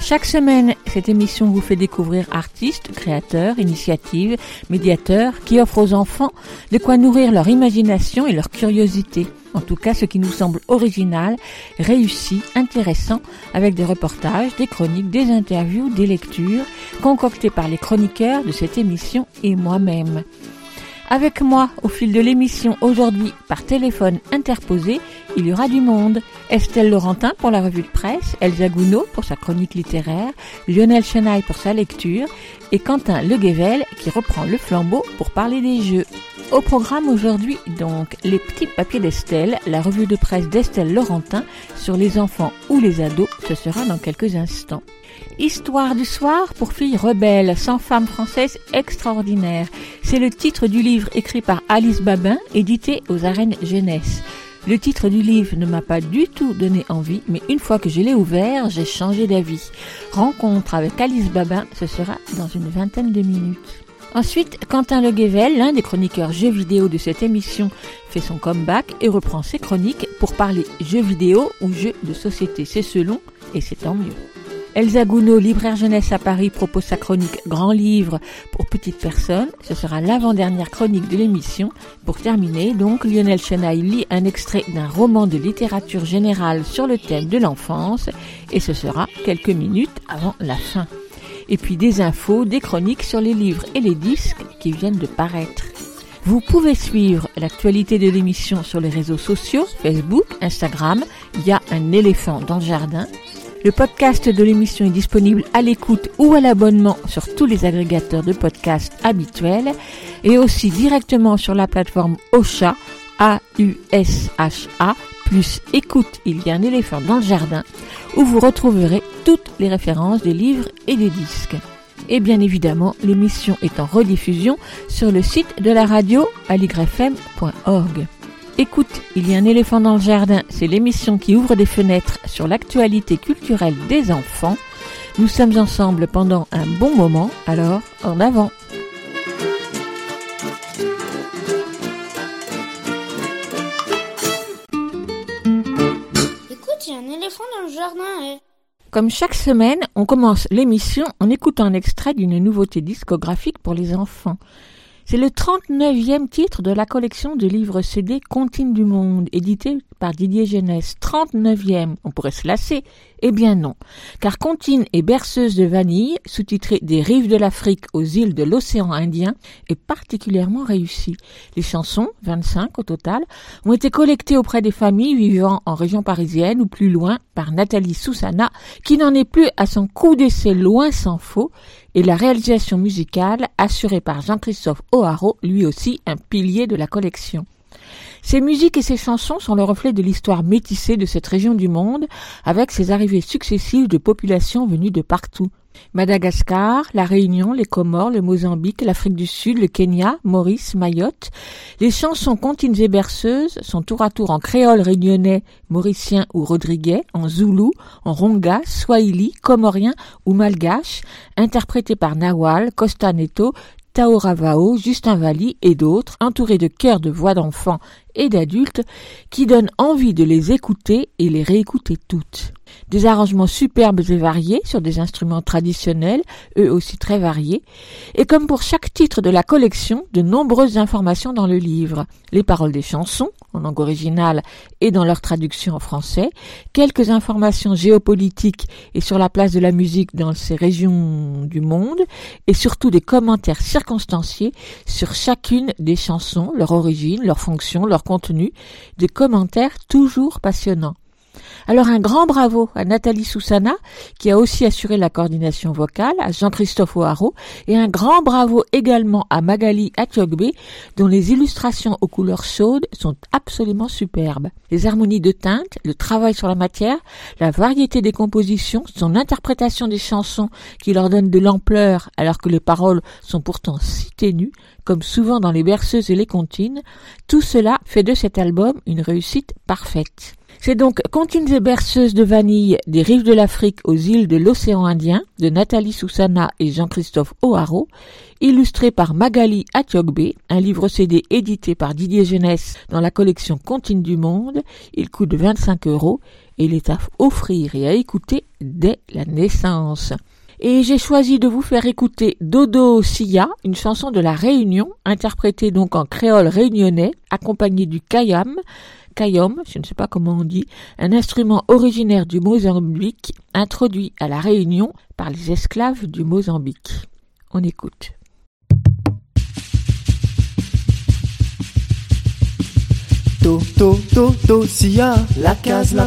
Chaque semaine, cette émission vous fait découvrir artistes, créateurs, initiatives, médiateurs qui offrent aux enfants de quoi nourrir leur imagination et leur curiosité. En tout cas, ce qui nous semble original, réussi, intéressant, avec des reportages, des chroniques, des interviews, des lectures, concoctées par les chroniqueurs de cette émission et moi-même. Avec moi, au fil de l'émission aujourd'hui, par téléphone interposé, il y aura du monde. Estelle Laurentin pour la revue de presse, Elsa Gounod pour sa chronique littéraire, Lionel Chenaille pour sa lecture et Quentin Leguevel qui reprend le flambeau pour parler des jeux. Au programme aujourd'hui, donc, les petits papiers d'Estelle, la revue de presse d'Estelle Laurentin sur les enfants ou les ados, ce sera dans quelques instants. Histoire du soir pour filles rebelles, sans femme française extraordinaire. C'est le titre du livre écrit par Alice Babin, édité aux arènes jeunesse. Le titre du livre ne m'a pas du tout donné envie, mais une fois que je l'ai ouvert, j'ai changé d'avis. Rencontre avec Alice Babin, ce sera dans une vingtaine de minutes. Ensuite, Quentin Leguevel, l'un des chroniqueurs jeux vidéo de cette émission, fait son comeback et reprend ses chroniques pour parler jeux vidéo ou jeux de société. C'est selon, et c'est tant mieux. Elsa Gounod, libraire jeunesse à Paris, propose sa chronique Grand livre pour petites personnes. Ce sera l'avant-dernière chronique de l'émission. Pour terminer, donc, Lionel Chenaille lit un extrait d'un roman de littérature générale sur le thème de l'enfance et ce sera quelques minutes avant la fin. Et puis des infos, des chroniques sur les livres et les disques qui viennent de paraître. Vous pouvez suivre l'actualité de l'émission sur les réseaux sociaux, Facebook, Instagram. Il y a un éléphant dans le jardin. Le podcast de l'émission est disponible à l'écoute ou à l'abonnement sur tous les agrégateurs de podcasts habituels et aussi directement sur la plateforme Ocha, A-U-S-H-A, plus écoute, il y a un éléphant dans le jardin, où vous retrouverez toutes les références des livres et des disques. Et bien évidemment, l'émission est en rediffusion sur le site de la radio aligrefm.org. Écoute, il y a un éléphant dans le jardin, c'est l'émission qui ouvre des fenêtres sur l'actualité culturelle des enfants. Nous sommes ensemble pendant un bon moment, alors en avant. Écoute, il y a un éléphant dans le jardin. eh. Comme chaque semaine, on commence l'émission en écoutant un extrait d'une nouveauté discographique pour les enfants. C'est le 39e titre de la collection de livres CD Contine du Monde, édité par Didier Jeunesse. 39e, on pourrait se lasser. Eh bien non, car Contine est berceuse de vanille, sous-titré Des rives de l'Afrique aux îles de l'océan Indien, est particulièrement réussi. Les chansons, 25 au total, ont été collectées auprès des familles vivant en région parisienne ou plus loin par Nathalie Soussana, qui n'en est plus à son coup d'essai loin sans faux, et la réalisation musicale assurée par Jean-Christophe O'Haraud, lui aussi un pilier de la collection. Ces musiques et ces chansons sont le reflet de l'histoire métissée de cette région du monde, avec ses arrivées successives de populations venues de partout. Madagascar, la Réunion, les Comores, le Mozambique, l'Afrique du Sud, le Kenya, Maurice, Mayotte. Les chansons contines et berceuses sont tour à tour en créole réunionnais, mauricien ou rodriguais, en zoulou, en ronga, swahili, comorien ou malgache, interprétées par Nawal, Costa Neto, Taoravao, Justin Valli et d'autres, entourés de chœurs de voix d'enfants et d'adultes qui donnent envie de les écouter et les réécouter toutes. Des arrangements superbes et variés sur des instruments traditionnels, eux aussi très variés, et comme pour chaque titre de la collection, de nombreuses informations dans le livre. Les paroles des chansons, en langue originale et dans leur traduction en français, quelques informations géopolitiques et sur la place de la musique dans ces régions du monde, et surtout des commentaires circonstanciés sur chacune des chansons, leur origine, leur fonction, leur contenu, des commentaires toujours passionnants. Alors un grand bravo à Nathalie Soussana, qui a aussi assuré la coordination vocale, à Jean-Christophe O'Haraud, et un grand bravo également à Magali Atiogbe, dont les illustrations aux couleurs chaudes sont absolument superbes. Les harmonies de teintes, le travail sur la matière, la variété des compositions, son interprétation des chansons qui leur donne de l'ampleur alors que les paroles sont pourtant si ténues, comme souvent dans les berceuses et les comptines, tout cela fait de cet album une réussite parfaite. C'est donc Comptines et berceuses de vanille des rives de l'Afrique aux îles de l'océan Indien de Nathalie Soussana et Jean-Christophe O'Haraud, illustré par Magali Atiogbe, un livre CD édité par Didier Jeunesse dans la collection Comptines du Monde. Il coûte 25 euros et il est à offrir et à écouter dès la naissance. Et j'ai choisi de vous faire écouter Dodo Sia, une chanson de la Réunion, interprétée donc en créole réunionnais, accompagnée du kayam, kayom, je ne sais pas comment on dit, un instrument originaire du Mozambique, introduit à la Réunion par les esclaves du Mozambique. On écoute. La case la.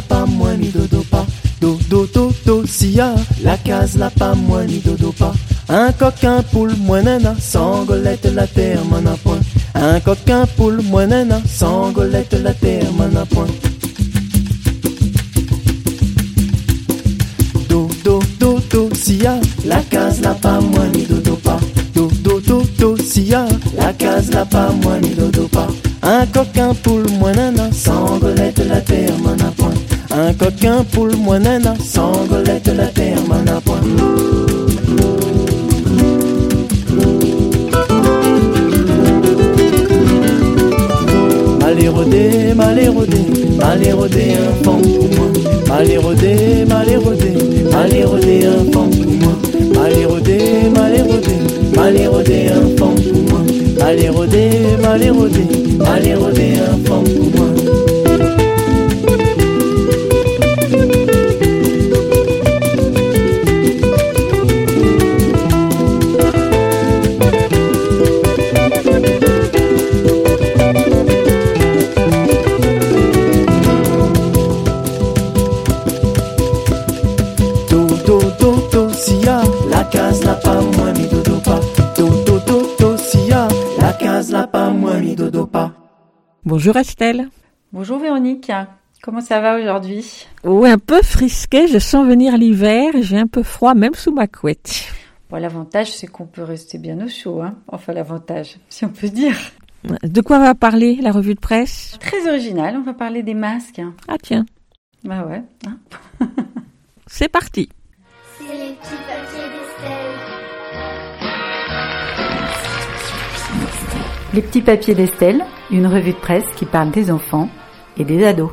Do, do, do, do, sia, la case la pas moins ni dodo pas. Un coquin poule moins nana, sans golette la terre m'en a point. Un coquin poule moins nana, sans golette la terre m'en a point. Do, do, do, do, sia, la case la pas moins ni dodo pas. Do, do, do, do, sia, la case la pas moins ni dodo pas. Un coquin poule moins nana, sans golette la terre m'en a point. Un coquin poule moins nana, sans golette la terre m'en a point. Mal érodé, mal érodé, mal érodé, un fond pour moi. Mal érodé, mal un fond pour moi. Mal érodé, mal érodé, un fond pour moi. Mal érodé, mal érodé, un fond pour moi. Bonjour Estelle. Bonjour Véronique, comment ça va aujourd'hui? Oh, un peu frisqué, je sens venir l'hiver, j'ai un peu froid même sous ma couette. bon, L'avantage c'est qu'on peut rester bien au chaud, hein enfin l'avantage, si on peut dire. De quoi va parler la revue de presse? Très original, on va parler des masques. Ah tiens, Bah ouais. hein. c'est parti. C'est les petits papiers Les petits papiers d'Estelle, une revue de presse qui parle des enfants et des ados.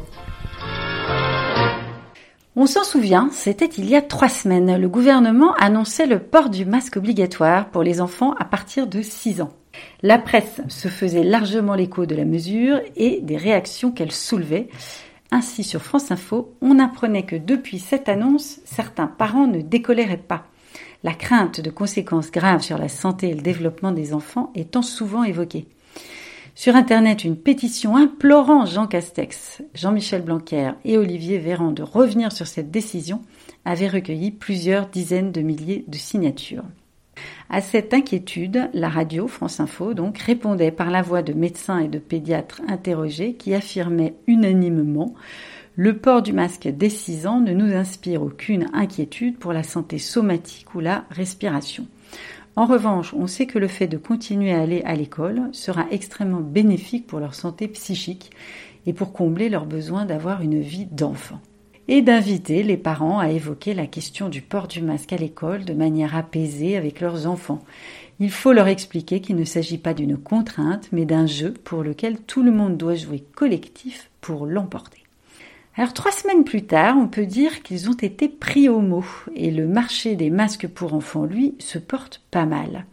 On s'en souvient, c'était il y a trois semaines. Le gouvernement annonçait le port du masque obligatoire pour les enfants à partir de 6 ans. La presse se faisait largement l'écho de la mesure et des réactions qu'elle soulevait. Ainsi, sur France Info, on apprenait que depuis cette annonce, certains parents ne décoléraient pas. La crainte de conséquences graves sur la santé et le développement des enfants étant souvent évoquée. Sur Internet, une pétition implorant Jean Castex, Jean-Michel Blanquer et Olivier Véran de revenir sur cette décision avait recueilli plusieurs dizaines de milliers de signatures. À cette inquiétude, la radio France Info donc répondait par la voix de médecins et de pédiatres interrogés qui affirmaient unanimement le port du masque dès 6 ans ne nous inspire aucune inquiétude pour la santé somatique ou la respiration. En revanche, on sait que le fait de continuer à aller à l'école sera extrêmement bénéfique pour leur santé psychique et pour combler leur besoin d'avoir une vie d'enfant. Et d'inviter les parents à évoquer la question du port du masque à l'école de manière apaisée avec leurs enfants. Il faut leur expliquer qu'il ne s'agit pas d'une contrainte, mais d'un jeu pour lequel tout le monde doit jouer collectif pour l'emporter. Alors trois semaines plus tard, on peut dire qu'ils ont été pris au mot et le marché des masques pour enfants, lui, se porte pas mal.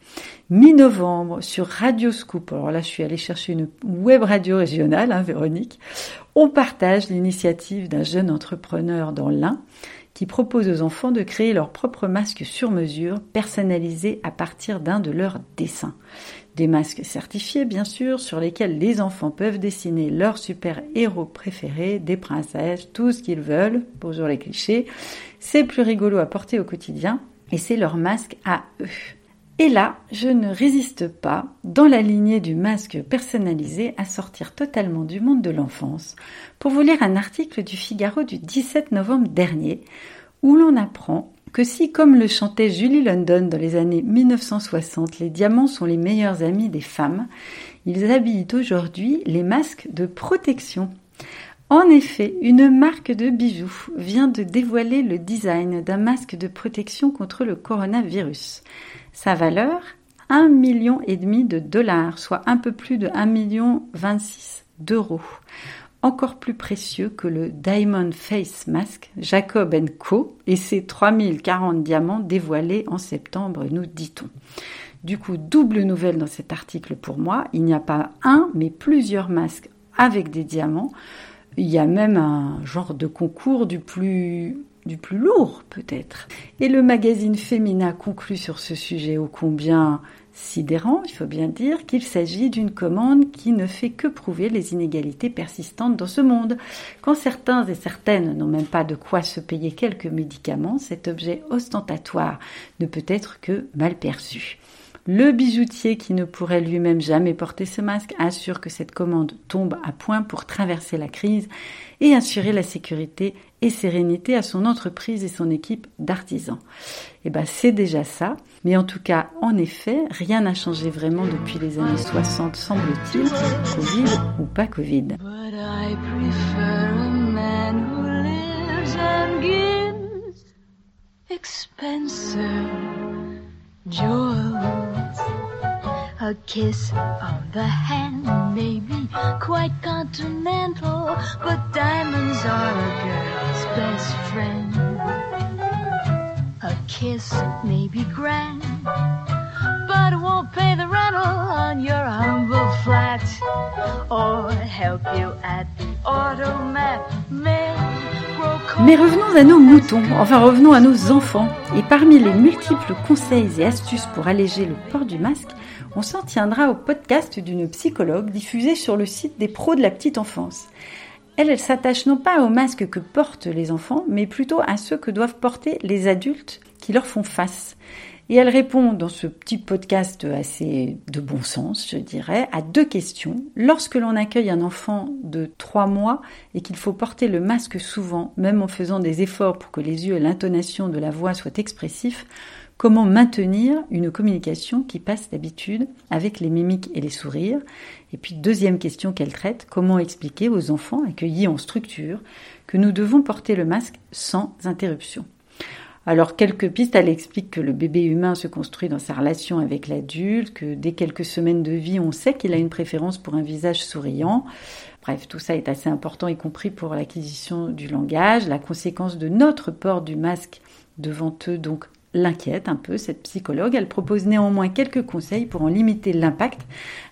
Mi-novembre, sur Radio Scoop, alors là je suis allée chercher une web radio régionale, hein, Véronique, on partage l'initiative d'un jeune entrepreneur dans l'Ain qui propose aux enfants de créer leur propre masque sur mesure, personnalisé à partir d'un de leurs dessins. Des masques certifiés, bien sûr, sur lesquels les enfants peuvent dessiner leurs super-héros préférés, des princesses, tout ce qu'ils veulent, bonjour les clichés. C'est plus rigolo à porter au quotidien, et c'est leur masque à eux. Et là, je ne résiste pas, dans la lignée du masque personnalisé, à sortir totalement du monde de l'enfance pour vous lire un article du Figaro du 17 novembre dernier où l'on apprend que si, comme le chantait Julie London dans les années 1960, les diamants sont les meilleurs amis des femmes, ils habillent aujourd'hui les masques de protection. En effet, une marque de bijoux vient de dévoiler le design d'un masque de protection contre le coronavirus. Sa valeur 1,5 million de dollars, soit un peu plus de 1 million 26 d'euros. Encore plus précieux que le Diamond Face Mask Jacob Co et ses 3040 diamants dévoilés en septembre, nous dit-on. Du coup, double nouvelle dans cet article pour moi. Il n'y a pas un, mais plusieurs masques avec des diamants. Il y a même un genre de concours du plus du plus lourd peut-être. Et le magazine Femina conclut sur ce sujet ô combien sidérant, il faut bien dire, qu'il s'agit d'une commande qui ne fait que prouver les inégalités persistantes dans ce monde. Quand certains et certaines n'ont même pas de quoi se payer quelques médicaments, cet objet ostentatoire ne peut être que mal perçu. Le bijoutier qui ne pourrait lui-même jamais porter ce masque assure que cette commande tombe à point pour traverser la crise et assurer la sécurité et sérénité à son entreprise et son équipe d'artisans. Eh ben c'est déjà ça, mais en tout cas, en effet, rien n'a changé vraiment depuis les années 60, semble-t-il, Covid ou pas Covid. A kiss of the hand may be quite continental, but diamonds are a girl's best friend. A kiss may be grand, but it won't pay the rental on your humble flat or help you at the automat. Mais revenons à nos moutons, enfin revenons à nos enfants. Et parmi les multiples conseils et astuces pour alléger le port du masque, on s'en tiendra au podcast d'une psychologue diffusé sur le site des pros de la petite enfance. Elle, elle s'attache non pas aux masques que portent les enfants, mais plutôt à ceux que doivent porter les adultes qui leur font face. Et elle répond dans ce petit podcast assez de bon sens, je dirais, à deux questions. Lorsque l'on accueille un enfant de trois mois et qu'il faut porter le masque souvent, même en faisant des efforts pour que les yeux et l'intonation de la voix soient expressifs, comment maintenir une communication qui passe d'habitude avec les mimiques et les sourires. Et puis deuxième question qu'elle traite, comment expliquer aux enfants accueillis en structure que nous devons porter le masque sans interruption? Alors, quelques pistes, elle explique que le bébé humain se construit dans sa relation avec l'adulte, que dès quelques semaines de vie, on sait qu'il a une préférence pour un visage souriant. Bref, tout ça est assez important, y compris pour l'acquisition du langage, la conséquence de notre port du masque devant eux, donc l'inquiète un peu, cette psychologue. Elle propose néanmoins quelques conseils pour en limiter l'impact.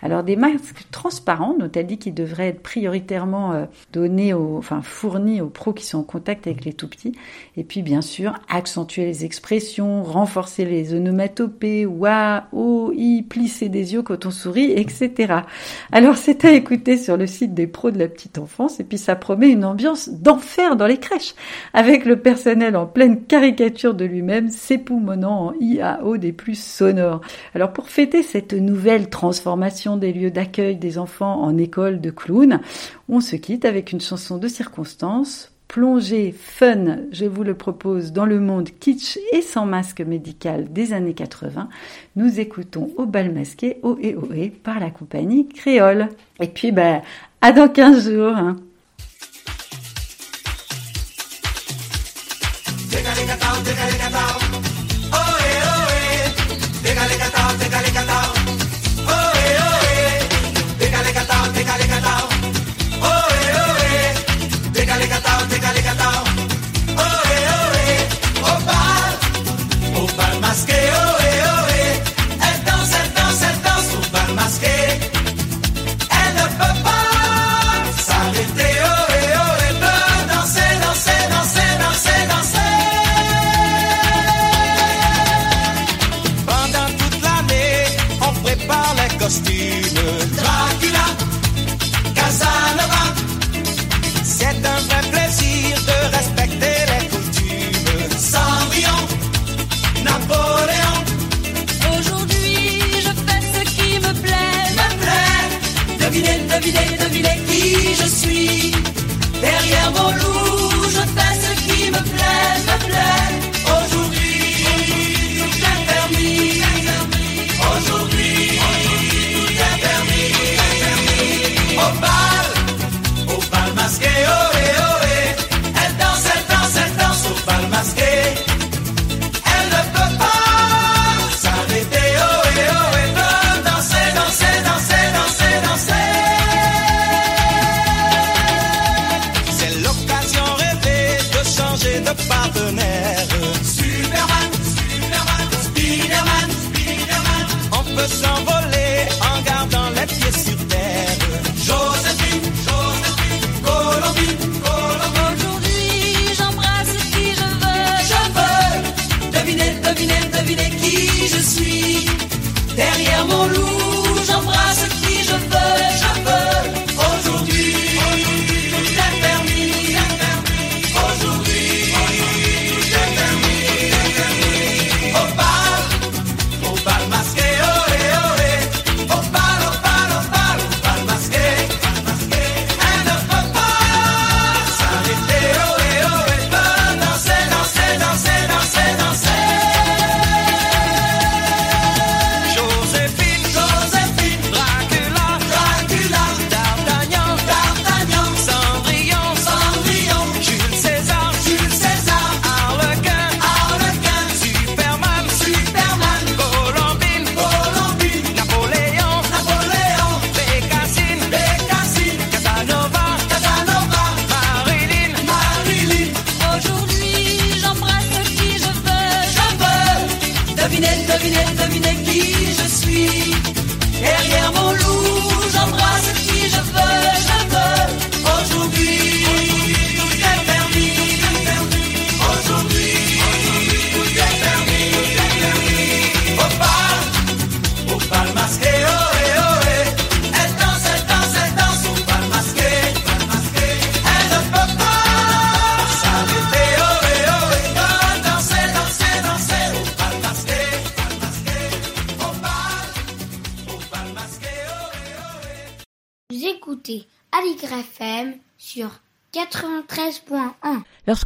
Alors des masques transparents, dont elle dit qu'ils devraient être prioritairement euh, donnés, aux, enfin fournis aux pros qui sont en contact avec les tout petits. Et puis bien sûr, accentuer les expressions, renforcer les onomatopées, wa, oh, i, plisser des yeux quand on sourit, etc. Alors c'est à écouter sur le site des pros de la petite enfance. Et puis ça promet une ambiance d'enfer dans les crèches, avec le personnel en pleine caricature de lui-même. C'est monant en IAO des plus sonores. Alors pour fêter cette nouvelle transformation des lieux d'accueil des enfants en école de clowns, on se quitte avec une chanson de circonstance plongée fun, je vous le propose, dans le monde kitsch et sans masque médical des années 80, nous écoutons Au bal masqué, O et Ohé, par la compagnie Créole. Et puis, ben, à dans 15 jours. Hein.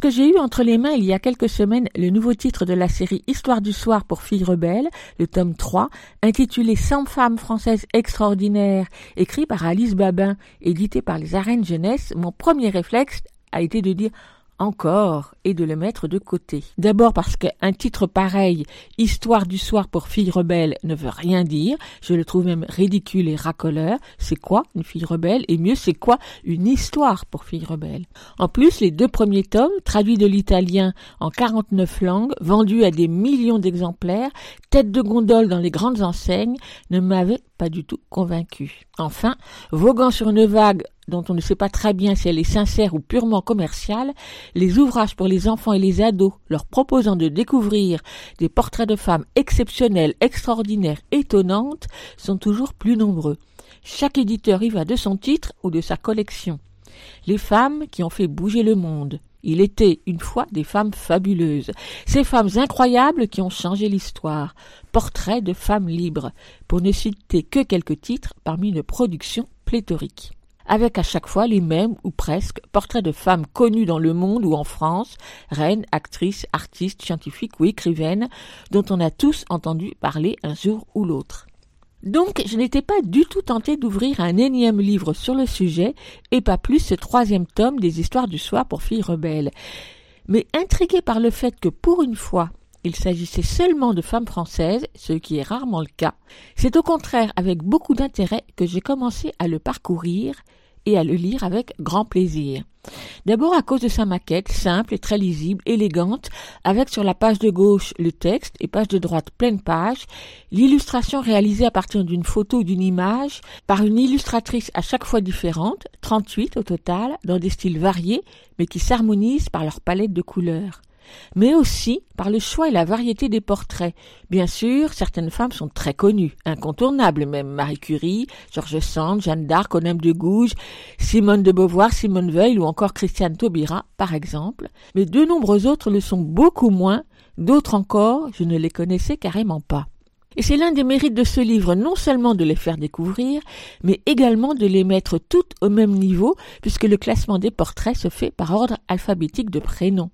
Lorsque j'ai eu entre les mains il y a quelques semaines le nouveau titre de la série Histoire du soir pour filles rebelles, le tome 3, intitulé 100 femmes françaises extraordinaires, écrit par Alice Babin, édité par les Arènes Jeunesse, mon premier réflexe a été de dire encore et de le mettre de côté. D'abord parce qu'un titre pareil, Histoire du soir pour filles rebelles, ne veut rien dire. Je le trouve même ridicule et racoleur. C'est quoi une fille rebelle Et mieux, c'est quoi une histoire pour filles rebelles? En plus, les deux premiers tomes, traduits de l'italien en 49 langues, vendus à des millions d'exemplaires, tête de gondole dans les grandes enseignes, ne m'avaient pas du tout convaincu. Enfin, voguant sur une vague dont on ne sait pas très bien si elle est sincère ou purement commerciale, les ouvrages pour les enfants et les ados leur proposant de découvrir des portraits de femmes exceptionnelles, extraordinaires, étonnantes, sont toujours plus nombreux. Chaque éditeur y va de son titre ou de sa collection. Les femmes qui ont fait bouger le monde. Il était une fois des femmes fabuleuses, ces femmes incroyables qui ont changé l'histoire. Portraits de femmes libres, pour ne citer que quelques titres parmi une production pléthorique avec à chaque fois les mêmes, ou presque, portraits de femmes connues dans le monde ou en France, reines, actrices, artistes, scientifiques ou écrivaines, dont on a tous entendu parler un jour ou l'autre. Donc, je n'étais pas du tout tentée d'ouvrir un énième livre sur le sujet, et pas plus ce troisième tome des histoires du soir pour filles rebelles. Mais intriguée par le fait que pour une fois, il s'agissait seulement de femmes françaises, ce qui est rarement le cas, c'est au contraire avec beaucoup d'intérêt que j'ai commencé à le parcourir et à le lire avec grand plaisir. D'abord à cause de sa maquette, simple et très lisible, élégante, avec sur la page de gauche le texte et page de droite pleine page, l'illustration réalisée à partir d'une photo ou d'une image par une illustratrice à chaque fois différente, 38 au total, dans des styles variés, mais qui s'harmonisent par leur palette de couleurs mais aussi par le choix et la variété des portraits. Bien sûr, certaines femmes sont très connues, incontournables même, Marie Curie, George Sand, Jeanne d'Arc, Onème de Gouges, Simone de Beauvoir, Simone Veil ou encore Christiane Taubira, par exemple, mais de nombreux autres le sont beaucoup moins, d'autres encore, je ne les connaissais carrément pas. Et c'est l'un des mérites de ce livre, non seulement de les faire découvrir, mais également de les mettre toutes au même niveau, puisque le classement des portraits se fait par ordre alphabétique de prénoms.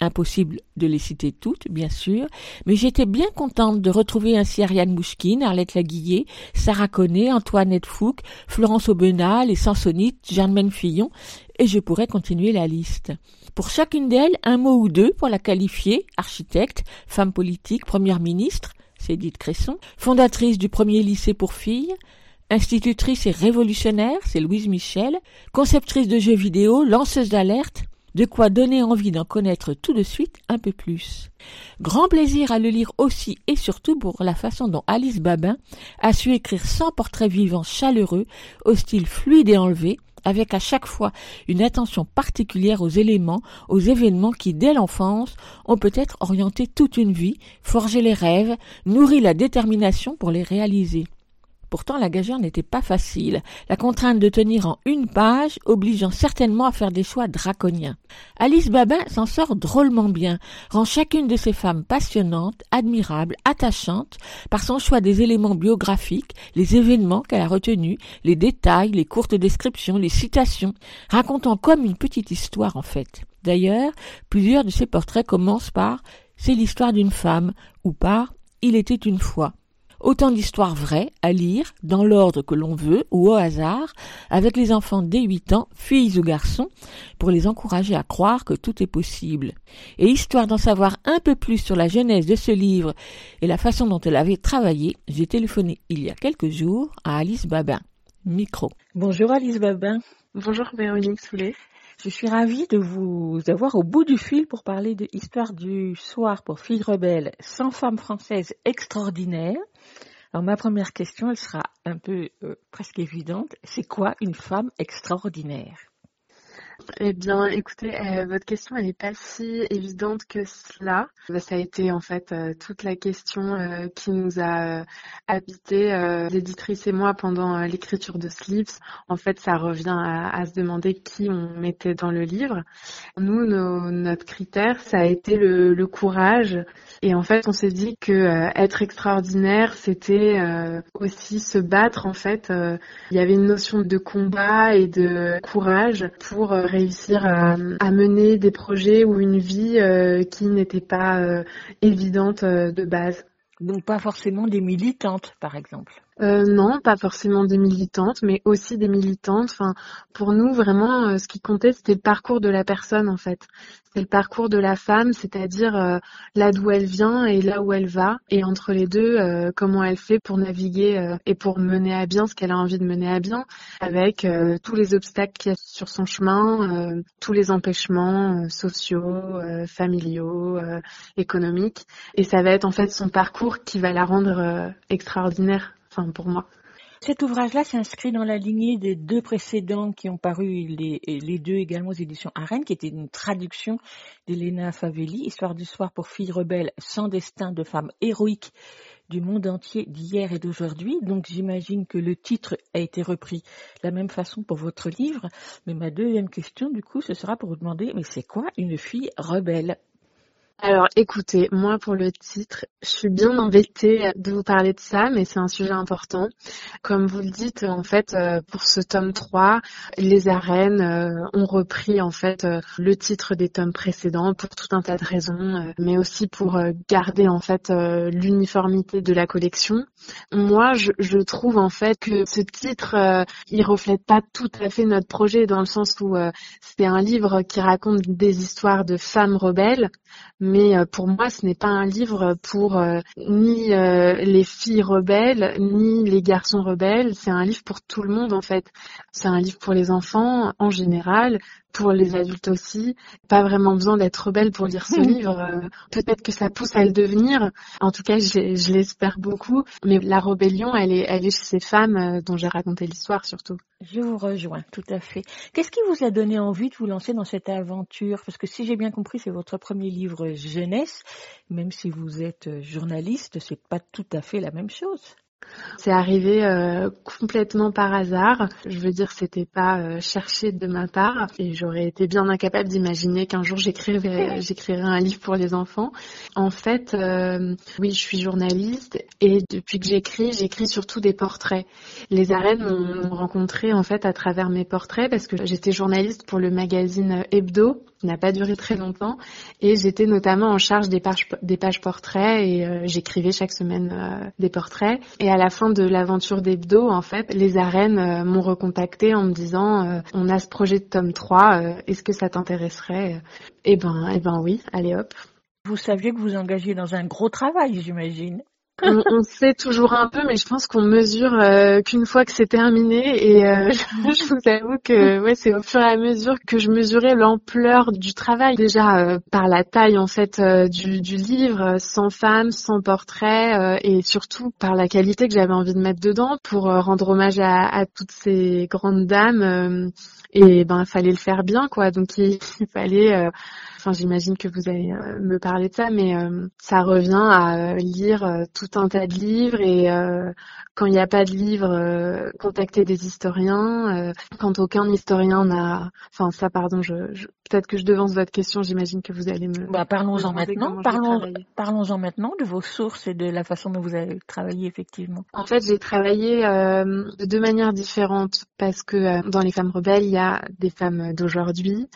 Impossible de les citer toutes, bien sûr, mais j'étais bien contente de retrouver ainsi Ariane Mouchkine, Arlette Laguillet, Sarah Connet, Antoinette Fouque, Florence Aubenas, les Sansonites, Germaine Fillon, et je pourrais continuer la liste. Pour chacune d'elles, un mot ou deux pour la qualifier, architecte, femme politique, première ministre, c'est Cresson, fondatrice du premier lycée pour filles, institutrice et révolutionnaire, c'est Louise Michel, conceptrice de jeux vidéo, lanceuse d'alerte, de quoi donner envie d'en connaître tout de suite un peu plus. Grand plaisir à le lire aussi et surtout pour la façon dont Alice Babin a su écrire sans portrait vivant chaleureux, au style fluide et enlevé, avec à chaque fois une attention particulière aux éléments, aux événements qui, dès l'enfance, ont peut-être orienté toute une vie, forgé les rêves, nourri la détermination pour les réaliser. Pourtant, la gageure n'était pas facile, la contrainte de tenir en une page obligeant certainement à faire des choix draconiens. Alice Babin s'en sort drôlement bien, rend chacune de ces femmes passionnantes, admirables, attachantes, par son choix des éléments biographiques, les événements qu'elle a retenus, les détails, les courtes descriptions, les citations, racontant comme une petite histoire en fait. D'ailleurs, plusieurs de ces portraits commencent par C'est l'histoire d'une femme ou par Il était une fois. Autant d'histoires vraies à lire, dans l'ordre que l'on veut ou au hasard, avec les enfants dès 8 ans, filles ou garçons, pour les encourager à croire que tout est possible. Et histoire d'en savoir un peu plus sur la genèse de ce livre et la façon dont elle avait travaillé, j'ai téléphoné il y a quelques jours à Alice Babin. Micro. Bonjour Alice Babin. Bonjour Véronique Soulet. Je suis ravie de vous avoir au bout du fil pour parler de Histoire du soir pour filles rebelles, 100 femmes françaises extraordinaires. Alors ma première question, elle sera un peu euh, presque évidente. C'est quoi une femme extraordinaire? Eh bien, écoutez, euh, votre question, elle n'est pas si évidente que cela. Bah, ça a été en fait euh, toute la question euh, qui nous a habité, l'éditrice et moi, pendant l'écriture de Sleeps. En fait, ça revient à, se demander qui on mettait dans le livre. Nous, notre critère, ça a été le, le, courage. Et en fait, on s'est dit que être extraordinaire, c'était aussi se battre. En fait, il y avait une notion de combat et de courage pour réussir à, mener des projets ou une vie euh, qui n'était pas euh, évidente euh, de base. Donc pas forcément des militantes, par exemple. Euh, non, pas forcément des militantes, mais aussi des militantes. Enfin, pour nous, vraiment, euh, ce qui comptait, c'était le parcours de la personne, en fait. C'est le parcours de la femme, c'est-à-dire euh, là d'où elle vient et là où elle va, et entre les deux, comment elle fait pour naviguer et pour mener à bien ce qu'elle a envie de mener à bien, avec tous les obstacles qu'il y a sur son chemin, tous les empêchements sociaux, familiaux, économiques. Et ça va être en fait son parcours qui va la rendre extraordinaire Cet ouvrage-là s'inscrit dans la lignée des deux précédents qui ont paru, les, les deux également aux éditions Arène, qui était une traduction d'Elena Favelli, Histoire du soir pour filles rebelles sans destin de femmes héroïques du monde entier d'hier et d'aujourd'hui. Donc j'imagine que le titre a été repris de la même façon pour votre livre. Mais ma deuxième question, du coup, ce sera pour vous demander, mais c'est quoi une fille rebelle? Alors écoutez, moi pour le titre, je suis bien embêtée de vous parler de ça, mais c'est un sujet important. Comme vous le dites, en fait, euh, pour ce tome 3, les arènes euh, ont repris en fait euh, le titre des tomes précédents pour tout un tas de raisons, mais aussi pour garder en fait l'uniformité de la collection. Moi, je, je, trouve en fait que ce titre, il reflète pas tout à fait notre projet dans le sens où c'est un livre qui raconte des histoires de femmes rebelles mais euh, pour moi, ce n'est pas un livre pour euh, ni euh, les filles rebelles, ni les garçons rebelles. C'est un livre pour tout le monde, en fait. C'est un livre pour les enfants, en général, pour les adultes aussi. Pas vraiment besoin d'être rebelle pour lire ce livre. Euh, peut-être que ça pousse à le devenir. En tout cas, je, l'espère beaucoup. Mais la rébellion, elle est, elle est chez ces femmes euh, dont j'ai raconté l'histoire surtout. Je vous rejoins, tout à fait. Qu'est-ce qui vous a donné envie de vous lancer dans cette aventure? Parce que si j'ai bien compris, c'est votre premier livre jeunesse. Même si vous êtes journaliste, c'est pas tout à fait la même chose. C'est arrivé euh, complètement par hasard. Je veux dire, c'était pas euh, cherché de ma part et j'aurais été bien incapable d'imaginer qu'un jour j'écrirais j'écrirais un livre pour les enfants. En fait, euh, oui, je suis journaliste et depuis que j'écris, j'écris surtout des portraits. Les arènes m'ont rencontré en fait à travers mes portraits parce que j'étais journaliste pour le magazine Hebdo qui n'a pas duré très longtemps et j'étais notamment en charge des pages des pages portraits et j'écrivais chaque semaine des portraits et à la fin de l'aventure d'Hebdo, en fait, les arènes euh, m'ont recontacté en me disant euh, on a ce projet de tome 3, euh, est-ce que ça t'intéresserait Eh ben, eh ben oui, allez hop. Vous saviez que vous engagez dans un gros travail, j'imagine on, on, sait toujours un peu, mais je pense qu'on mesure euh, qu'une fois que c'est terminé. Et euh, je, vous avoue que ouais, c'est au fur et à mesure que je mesurais l'ampleur du travail. Déjà euh, par la taille en fait du, du, livre, sans femme, sans portrait, et surtout par la qualité que j'avais envie de mettre dedans pour rendre hommage à, à, toutes ces grandes dames. et ben, fallait le faire bien, quoi. Donc il, il fallait Enfin, j'imagine que vous allez euh, me parler de ça, mais euh, ça revient à euh, lire tout un tas de livres et quand il n'y a pas de livre, contacter des historiens. quand aucun historien n'a, enfin ça, pardon, je, peut-être que je devance votre question. J'imagine que vous allez me. Bah, parlons-en maintenant. Parlons, parlons-en maintenant de vos sources et de la façon dont vous avez travaillé effectivement. En fait, j'ai travaillé de deux manières différentes parce que dans les femmes rebelles, il y a des femmes d'aujourd'hui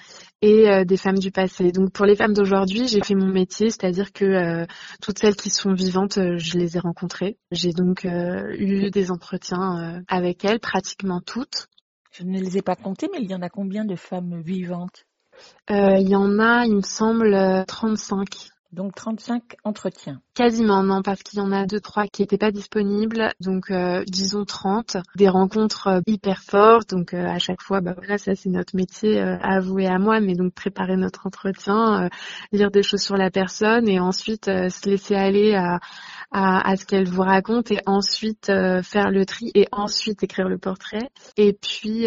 et des femmes du passé. Donc pour les femmes d'aujourd'hui, j'ai fait mon métier, c'est-à-dire que euh, toutes celles qui sont vivantes, euh, je les ai rencontrées. J'ai donc euh, eu des entretiens avec elles, pratiquement toutes. Je ne les ai pas comptées, mais il y en a combien de femmes vivantes? Il y en a, il me semble, 35. Donc 35 entretiens. Quasiment, non, parce qu'il y en a deux, trois qui n'étaient pas disponibles. Donc euh, disons 30. Des rencontres euh, hyper fortes. Donc euh, à chaque fois, bah voilà, ça c'est notre métier, avoué à moi, mais donc préparer notre entretien, lire des choses sur la personne et ensuite se laisser aller à, à, à ce qu'elle vous raconte et ensuite faire le tri et ensuite écrire le portrait. Et puis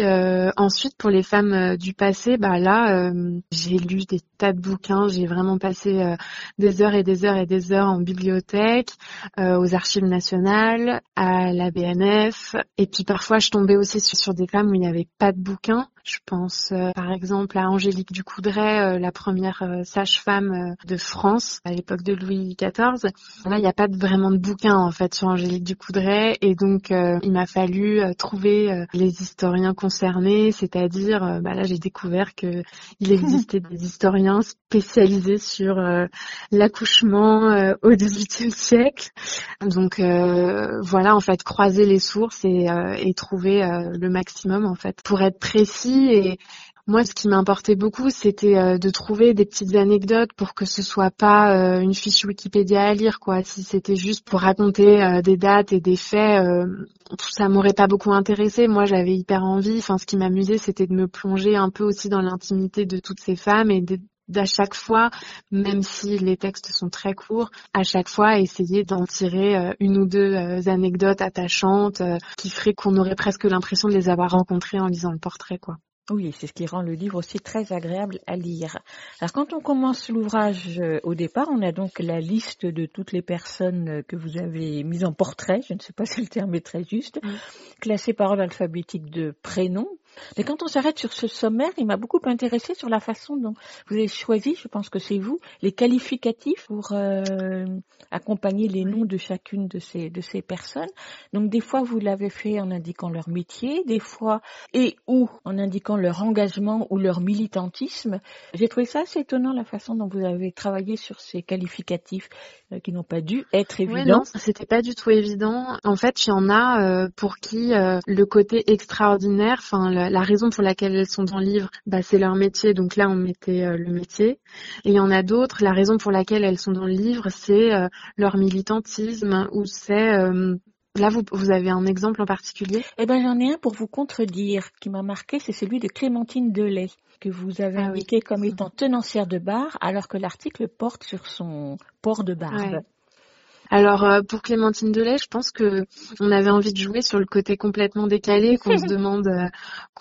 ensuite pour les femmes du passé, bah là j'ai lu des tas de bouquins, j'ai vraiment passé des heures et des heures et des heures en bibliothèque, euh, aux archives nationales, à la BNF. Et puis parfois, je tombais aussi sur, des femmes où il n'y avait pas de bouquins. Je pense euh, par exemple à Angélique Ducoudray, euh, la première sage-femme de France à l'époque de Louis XIV. Là, il n'y a pas vraiment de bouquin en fait sur Angélique Ducoudray et donc il m'a fallu trouver les historiens concernés, c'est-à-dire bah là j'ai découvert que il existait des historiens spécialisés sur l'accouchement euh, au XVIIIe siècle. Donc euh, voilà, en fait, croiser les sources et, euh, et trouver le maximum en fait pour être précis et moi, ce qui m'importait beaucoup, c'était de trouver des petites anecdotes pour que ce soit pas une fiche Wikipédia à lire, quoi. Si c'était juste pour raconter des dates et des faits, ça m'aurait pas beaucoup intéressé. Moi, j'avais hyper envie. Enfin, ce qui m'amusait, c'était de me plonger un peu aussi dans l'intimité de toutes ces femmes et d'à chaque fois, même si les textes sont très courts, à chaque fois essayer d'en tirer euh, une ou deux euh, anecdotes attachantes euh, qui feraient qu'on aurait presque l'impression de les avoir rencontrées en lisant le portrait, quoi. Oui, c'est ce qui rend le livre aussi très agréable à lire. Alors quand on commence l'ouvrage au départ, on a donc la liste de toutes les personnes que vous avez mises en portrait, je ne sais pas si le terme est très juste, classées par ordre alphabétique de prénom, mais quand on s'arrête sur ce sommaire, il m'a beaucoup intéressé sur la façon dont vous avez choisi, je pense que c'est vous, les qualificatifs pour euh, accompagner les noms de chacune de ces, de ces personnes. Donc des fois, vous l'avez fait en indiquant leur métier, des fois et ou en indiquant leur engagement ou leur militantisme. J'ai trouvé ça assez étonnant la façon dont vous avez travaillé sur ces qualificatifs euh, qui n'ont pas dû être évidents. Ouais, non, c'était pas du tout évident. En fait, il y en a euh, pour qui le côté extraordinaire, enfin la raison pour laquelle elles sont dans le livre, bah, c'est leur métier. Donc là, on mettait euh, le métier. Et il y en a d'autres, la raison pour laquelle elles sont dans le livre, c'est euh, leur militantisme ou c'est euh, Là, vous, vous, avez un exemple en particulier? Eh ben, j'en ai un pour vous contredire, qui m'a marqué, c'est celui de Clémentine Delay, que vous avez ah indiqué comme étant tenancière de bar, alors que l'article porte sur son port de barbe. Alors euh, pour Clémentine Delay, je pense que on avait envie de jouer sur le côté complètement décalé, qu'on se demande. euh,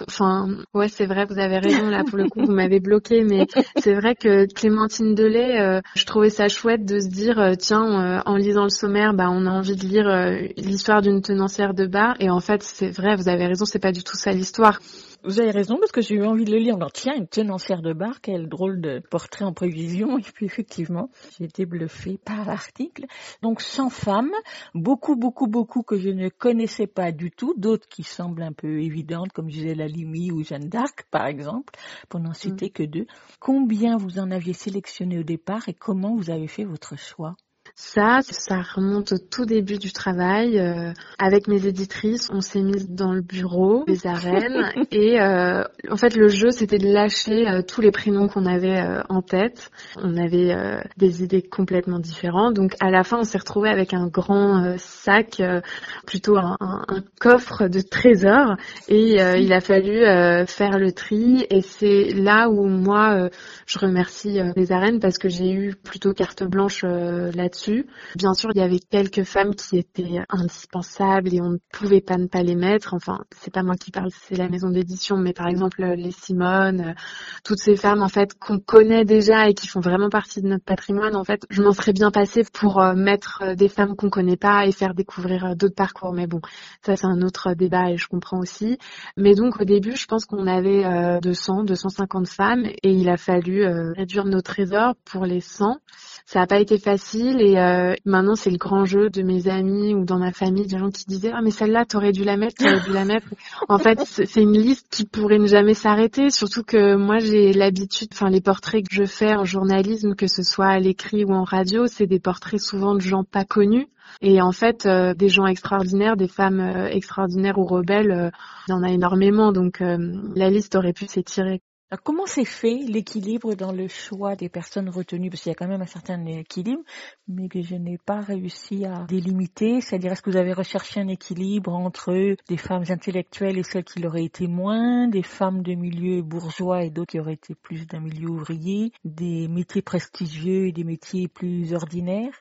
Enfin, ouais, c'est vrai, vous avez raison là. Pour le coup, vous m'avez bloqué, mais c'est vrai que Clémentine Delay, euh, je trouvais ça chouette de se dire, tiens, euh, en lisant le sommaire, bah, on a envie de lire euh, l'histoire d'une tenancière de bar, et en fait, c'est vrai, vous avez raison, c'est pas du tout ça l'histoire. Vous avez raison parce que j'ai eu envie de le lire. Alors tiens, une tenancière de bar, quel drôle de portrait en prévision. Et puis effectivement, j'ai été bluffée par l'article. Donc 100 femmes, beaucoup, beaucoup, beaucoup que je ne connaissais pas du tout, d'autres qui semblent un peu évidentes, comme Gisèle Halimi ou Jeanne d'Arc par exemple, pour n'en citer que deux. Combien vous en aviez sélectionné au départ et comment vous avez fait votre choix? Ça, ça remonte au tout début du travail. euh, avec mes éditrices, on s'est mis dans le bureau des arènes et euh, en fait le jeu c'était de lâcher euh, tous les prénoms qu'on avait euh, en tête. On avait euh, des idées complètement différentes. Donc à la fin, on s'est retrouvé avec un grand sac, euh, plutôt un, un- un coffre de trésors et il a fallu faire le tri et c'est là où moi je remercie les arènes parce que j'ai eu plutôt carte blanche euh, Bien sûr, il y avait quelques femmes qui étaient indispensables et on ne pouvait pas ne pas les mettre. Enfin, c'est pas moi qui parle, c'est la maison d'édition, mais par exemple euh, les Simone, euh, toutes ces femmes en fait qu'on connaît déjà et qui font vraiment partie de notre patrimoine. En fait, je m'en serais bien passée pour euh, mettre des femmes qu'on connaît pas et faire découvrir d'autres parcours. Mais bon, ça c'est un autre débat et je comprends aussi. Mais donc au début, je pense qu'on avait euh, 200, 250 femmes et il a fallu réduire nos trésors pour les 100. Ça n'a pas été facile et euh, maintenant c'est le grand jeu de mes amis ou dans ma famille, des gens qui disaient ah mais celle-là t'aurais dû la mettre, t'aurais dû la mettre. En fait c'est c'est une liste qui pourrait ne jamais s'arrêter, surtout que moi j'ai l'habitude, enfin les portraits que je fais en journalisme, que ce soit à l'écrit ou en radio, c'est des portraits souvent de gens pas connus. Et en fait, euh, des gens extraordinaires, des femmes euh, extraordinaires ou rebelles, euh, il y en a énormément. Donc euh, la liste aurait pu s'étirer. Alors, comment s'est fait l'équilibre dans le choix des personnes retenues? Parce qu'il y a quand même un certain équilibre, mais que je n'ai pas réussi à délimiter. C'est-à-dire, est-ce que vous avez recherché un équilibre entre des femmes intellectuelles et celles qui l'auraient été moins, des femmes de milieu bourgeois et d'autres qui auraient été plus d'un milieu ouvrier, des métiers prestigieux et des métiers plus ordinaires?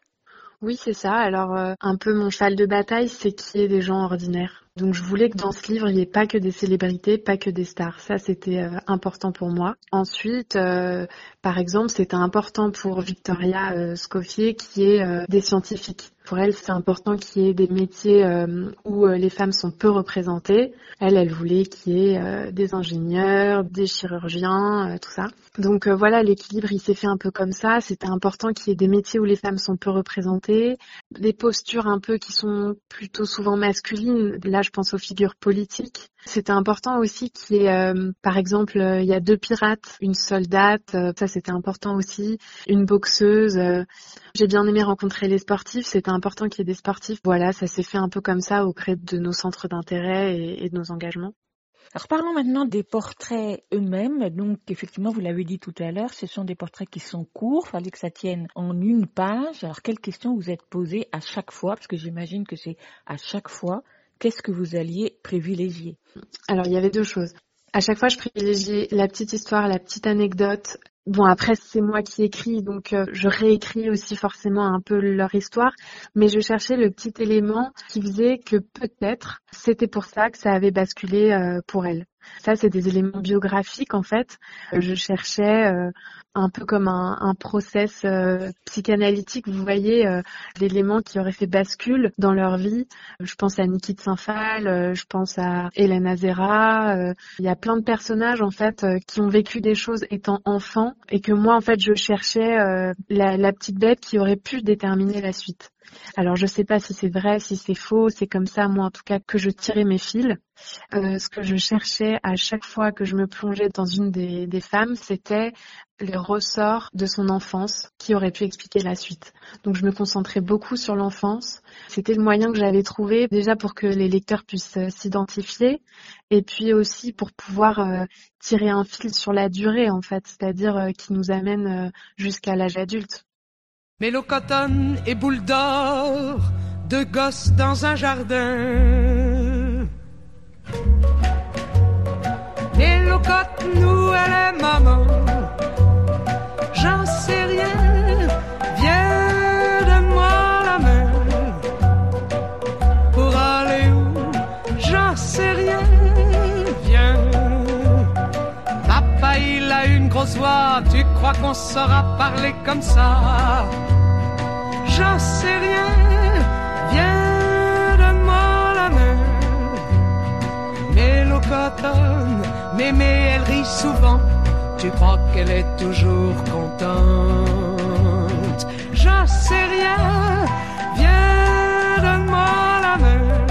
Oui, c'est ça. Alors, euh, un peu mon cheval de bataille, c'est qu'il y ait des gens ordinaires. Donc, je voulais que dans ce livre, il n'y ait pas que des célébrités, pas que des stars. Ça, c'était euh, important pour moi. Ensuite, euh, par exemple, c'était important pour Victoria euh, Scoffier qui est des scientifiques. Pour elle, c'est important qu'il y ait des métiers euh, où euh, les femmes sont peu représentées. Elle, elle voulait qu'il y ait euh, des ingénieurs, des chirurgiens, tout ça. Donc voilà, l'équilibre, il s'est fait un peu comme ça. C'était important qu'il y ait des métiers où les femmes sont peu représentées, des postures un peu qui sont plutôt souvent masculines. Là, je pense aux figures politiques. C'était important aussi qu'il y ait, par exemple, il y a deux pirates, une soldate, ça c'était important aussi, une boxeuse. J'ai bien aimé rencontrer les sportifs, c'était important qu'il y ait des sportifs. Voilà, ça s'est fait un peu comme ça auprès de nos centres d'intérêt et, et de nos engagements. Alors parlons maintenant des portraits eux-mêmes. Donc effectivement, vous l'avez dit tout à l'heure, ce sont des portraits qui sont courts, fallait que ça tienne en une page. Alors quelles questions vous êtes posées à chaque fois? Parce que j'imagine que c'est à chaque fois, qu'est-ce que vous alliez privilégier? Alors, il y avait deux choses. À chaque fois, je privilégiais la petite histoire, la petite anecdote. Bon, après, c'est moi qui écris, donc euh, je réécris aussi forcément un peu leur histoire, mais je cherchais le petit élément qui faisait que peut-être c'était pour ça que ça avait basculé euh, pour elle. Ça, c'est des éléments biographiques en fait. Je cherchais euh, un peu comme un, un process euh, psychanalytique, vous voyez, euh, d'éléments qui auraient fait bascule dans leur vie. Je pense à Niki de Saint-Phal, euh, je pense à Hélène Azera. euh, Il y a plein de personnages en fait euh, qui ont vécu des choses étant enfants et que moi en fait je cherchais la, la petite bête qui aurait pu déterminer la suite. Alors je sais pas si c'est vrai, si c'est faux, c'est comme ça moi en tout cas que je tirais mes fils. Euh, ce que je cherchais à chaque fois que je me plongeais dans une des, femmes, c'était les ressorts de son enfance qui auraient pu expliquer la suite. Donc je me concentrais beaucoup sur l'enfance. C'était le moyen que j'avais trouvé déjà pour que les lecteurs puissent euh, s'identifier et puis aussi pour pouvoir euh, tirer un fil sur la durée en fait, c'est-à-dire qui nous amène jusqu'à l'âge adulte. Mélocotone et boule d'or, deux gosses dans un jardin. Mélocote, nous, elle est maman. J'en sais rien, viens de moi la main. Pour aller où, j'en sais rien, viens. Papa, il a une grosse voix, tu crois qu'on saura parler comme ça? J'en sais rien, viens donne-moi la main. Cotonne, mémé elle rit souvent, tu crois qu'elle est toujours contente J'en sais rien, viens donne-moi la main.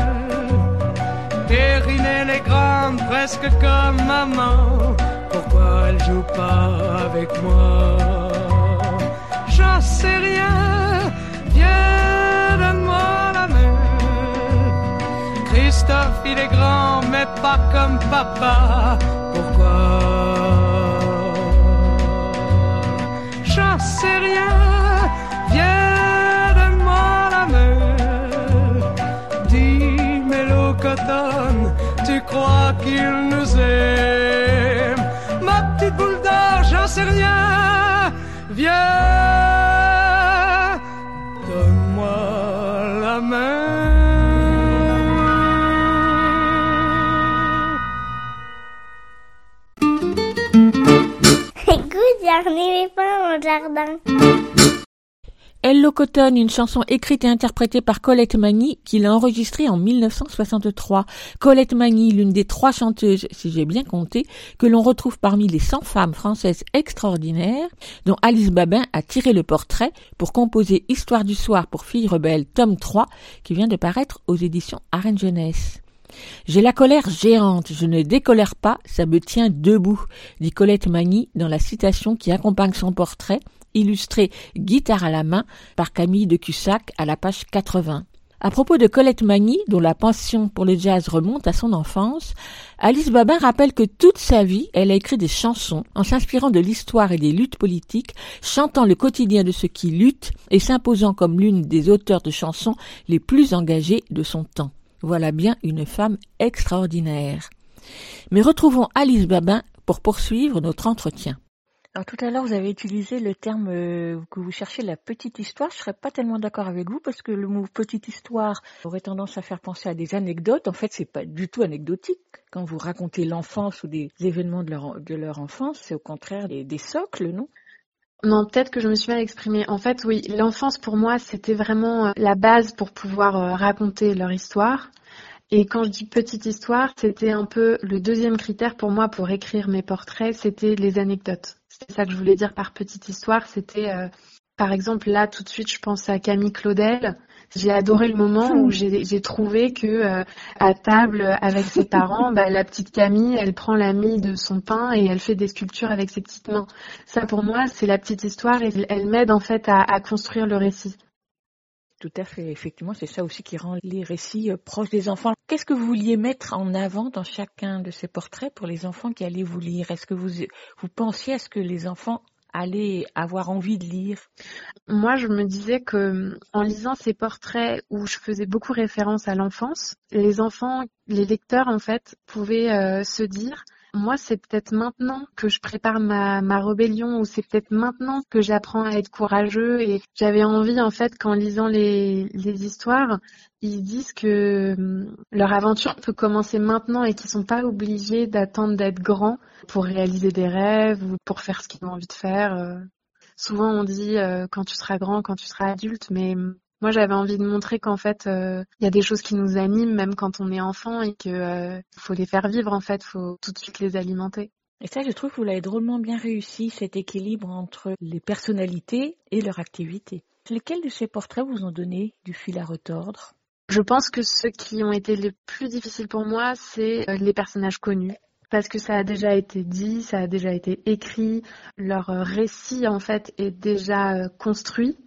Est grande, presque comme maman. Pourquoi elle joue pas avec moi? J'en sais rien, Il est grand, mais pas comme papa. Pourquoi? J'en sais rien, viens donne-moi la main. Dis, Mélo Cotonne, tu crois qu'il nous aime? Ma petite boule d'or, j'en sais rien. Viens, Écoute, il y a un éléphant dans le jardin. Hello Cotton, une chanson écrite et interprétée par Colette Magny, qu'il a enregistrée en 1963. Colette Magny, l'une des trois chanteuses, si j'ai bien compté, que l'on retrouve parmi les 100 femmes françaises extraordinaires, dont Alice Babin a tiré le portrait pour composer Histoire du soir pour filles rebelles, tome 3, qui vient de paraître aux éditions Arène Jeunesse. J'ai la colère géante, je ne décolère pas, ça me tient debout, dit Colette Magny dans la citation qui accompagne son portrait, illustré guitare à la main par Camille de Cussac à la page 80. À propos de Colette Magny, dont la pension pour le jazz remonte à son enfance, Alice Babin rappelle que toute sa vie, elle a écrit des chansons en s'inspirant de l'histoire et des luttes politiques, chantant le quotidien de ceux qui luttent et s'imposant comme l'une des auteurs de chansons les plus engagées de son temps. Voilà bien une femme extraordinaire. Mais retrouvons Alice Babin pour poursuivre notre entretien. Alors tout à l'heure, vous avez utilisé le terme euh, que vous cherchez la petite histoire. Je serais pas tellement d'accord avec vous parce que le mot petite histoire aurait tendance à faire penser à des anecdotes. En fait, c'est pas du tout anecdotique. Quand vous racontez l'enfance ou des événements de leur, enfance, c'est au contraire des socles, non? Non, peut-être que je me suis mal exprimée. En fait, oui, l'enfance pour moi, c'était vraiment euh, la base pour pouvoir euh, raconter leur histoire. Et quand je dis petite histoire, c'était un peu le deuxième critère pour moi pour écrire mes portraits, c'était les anecdotes. C'est ça que je voulais dire par petite histoire. C'était, euh, par exemple, là tout de suite, je pense à Camille Claudel. J'ai adoré le moment où j'ai j'ai trouvé que euh, à table avec ses parents, bah, la petite Camille, elle prend la mie de son pain et elle fait des sculptures avec ses petites mains. Ça, pour moi, c'est la petite histoire et elle m'aide en fait à, à construire le récit. Tout à fait, effectivement, c'est ça aussi qui rend les récits euh, proches des enfants. Qu'est-ce que vous vouliez mettre en avant dans chacun de ces portraits pour les enfants qui allaient vous lire? Est-ce que vous, vous pensiez à ce que les enfants allaient avoir envie de lire. Moi, je me disais que en lisant ces portraits où je faisais beaucoup référence à l'enfance, les enfants, les lecteurs en fait, pouvaient euh, se dire moi, c'est peut-être maintenant que je prépare ma, ma rébellion ou c'est peut-être maintenant que j'apprends à être courageux et j'avais envie en fait qu'en lisant les, les histoires, ils disent que hum, leur aventure peut commencer maintenant et qu'ils sont pas obligés d'attendre d'être grands pour réaliser des rêves ou pour faire ce qu'ils ont envie de faire. Euh, souvent on dit euh, quand tu seras grand, quand tu seras adulte, mais hum, moi, j'avais envie de montrer qu'en fait, il y a des choses qui nous animent même quand on est enfant et qu'il euh, faut les faire vivre en fait, faut tout de suite les alimenter. Et ça, je trouve que vous l'avez drôlement bien réussi, cet équilibre entre les personnalités et leur activité. Lesquels de ces portraits vous ont donné du fil à retordre? Je pense que ceux qui ont été les plus difficiles pour moi, c'est les personnages connus parce que ça a déjà été dit, ça a déjà été écrit, leur récit en fait est déjà construit.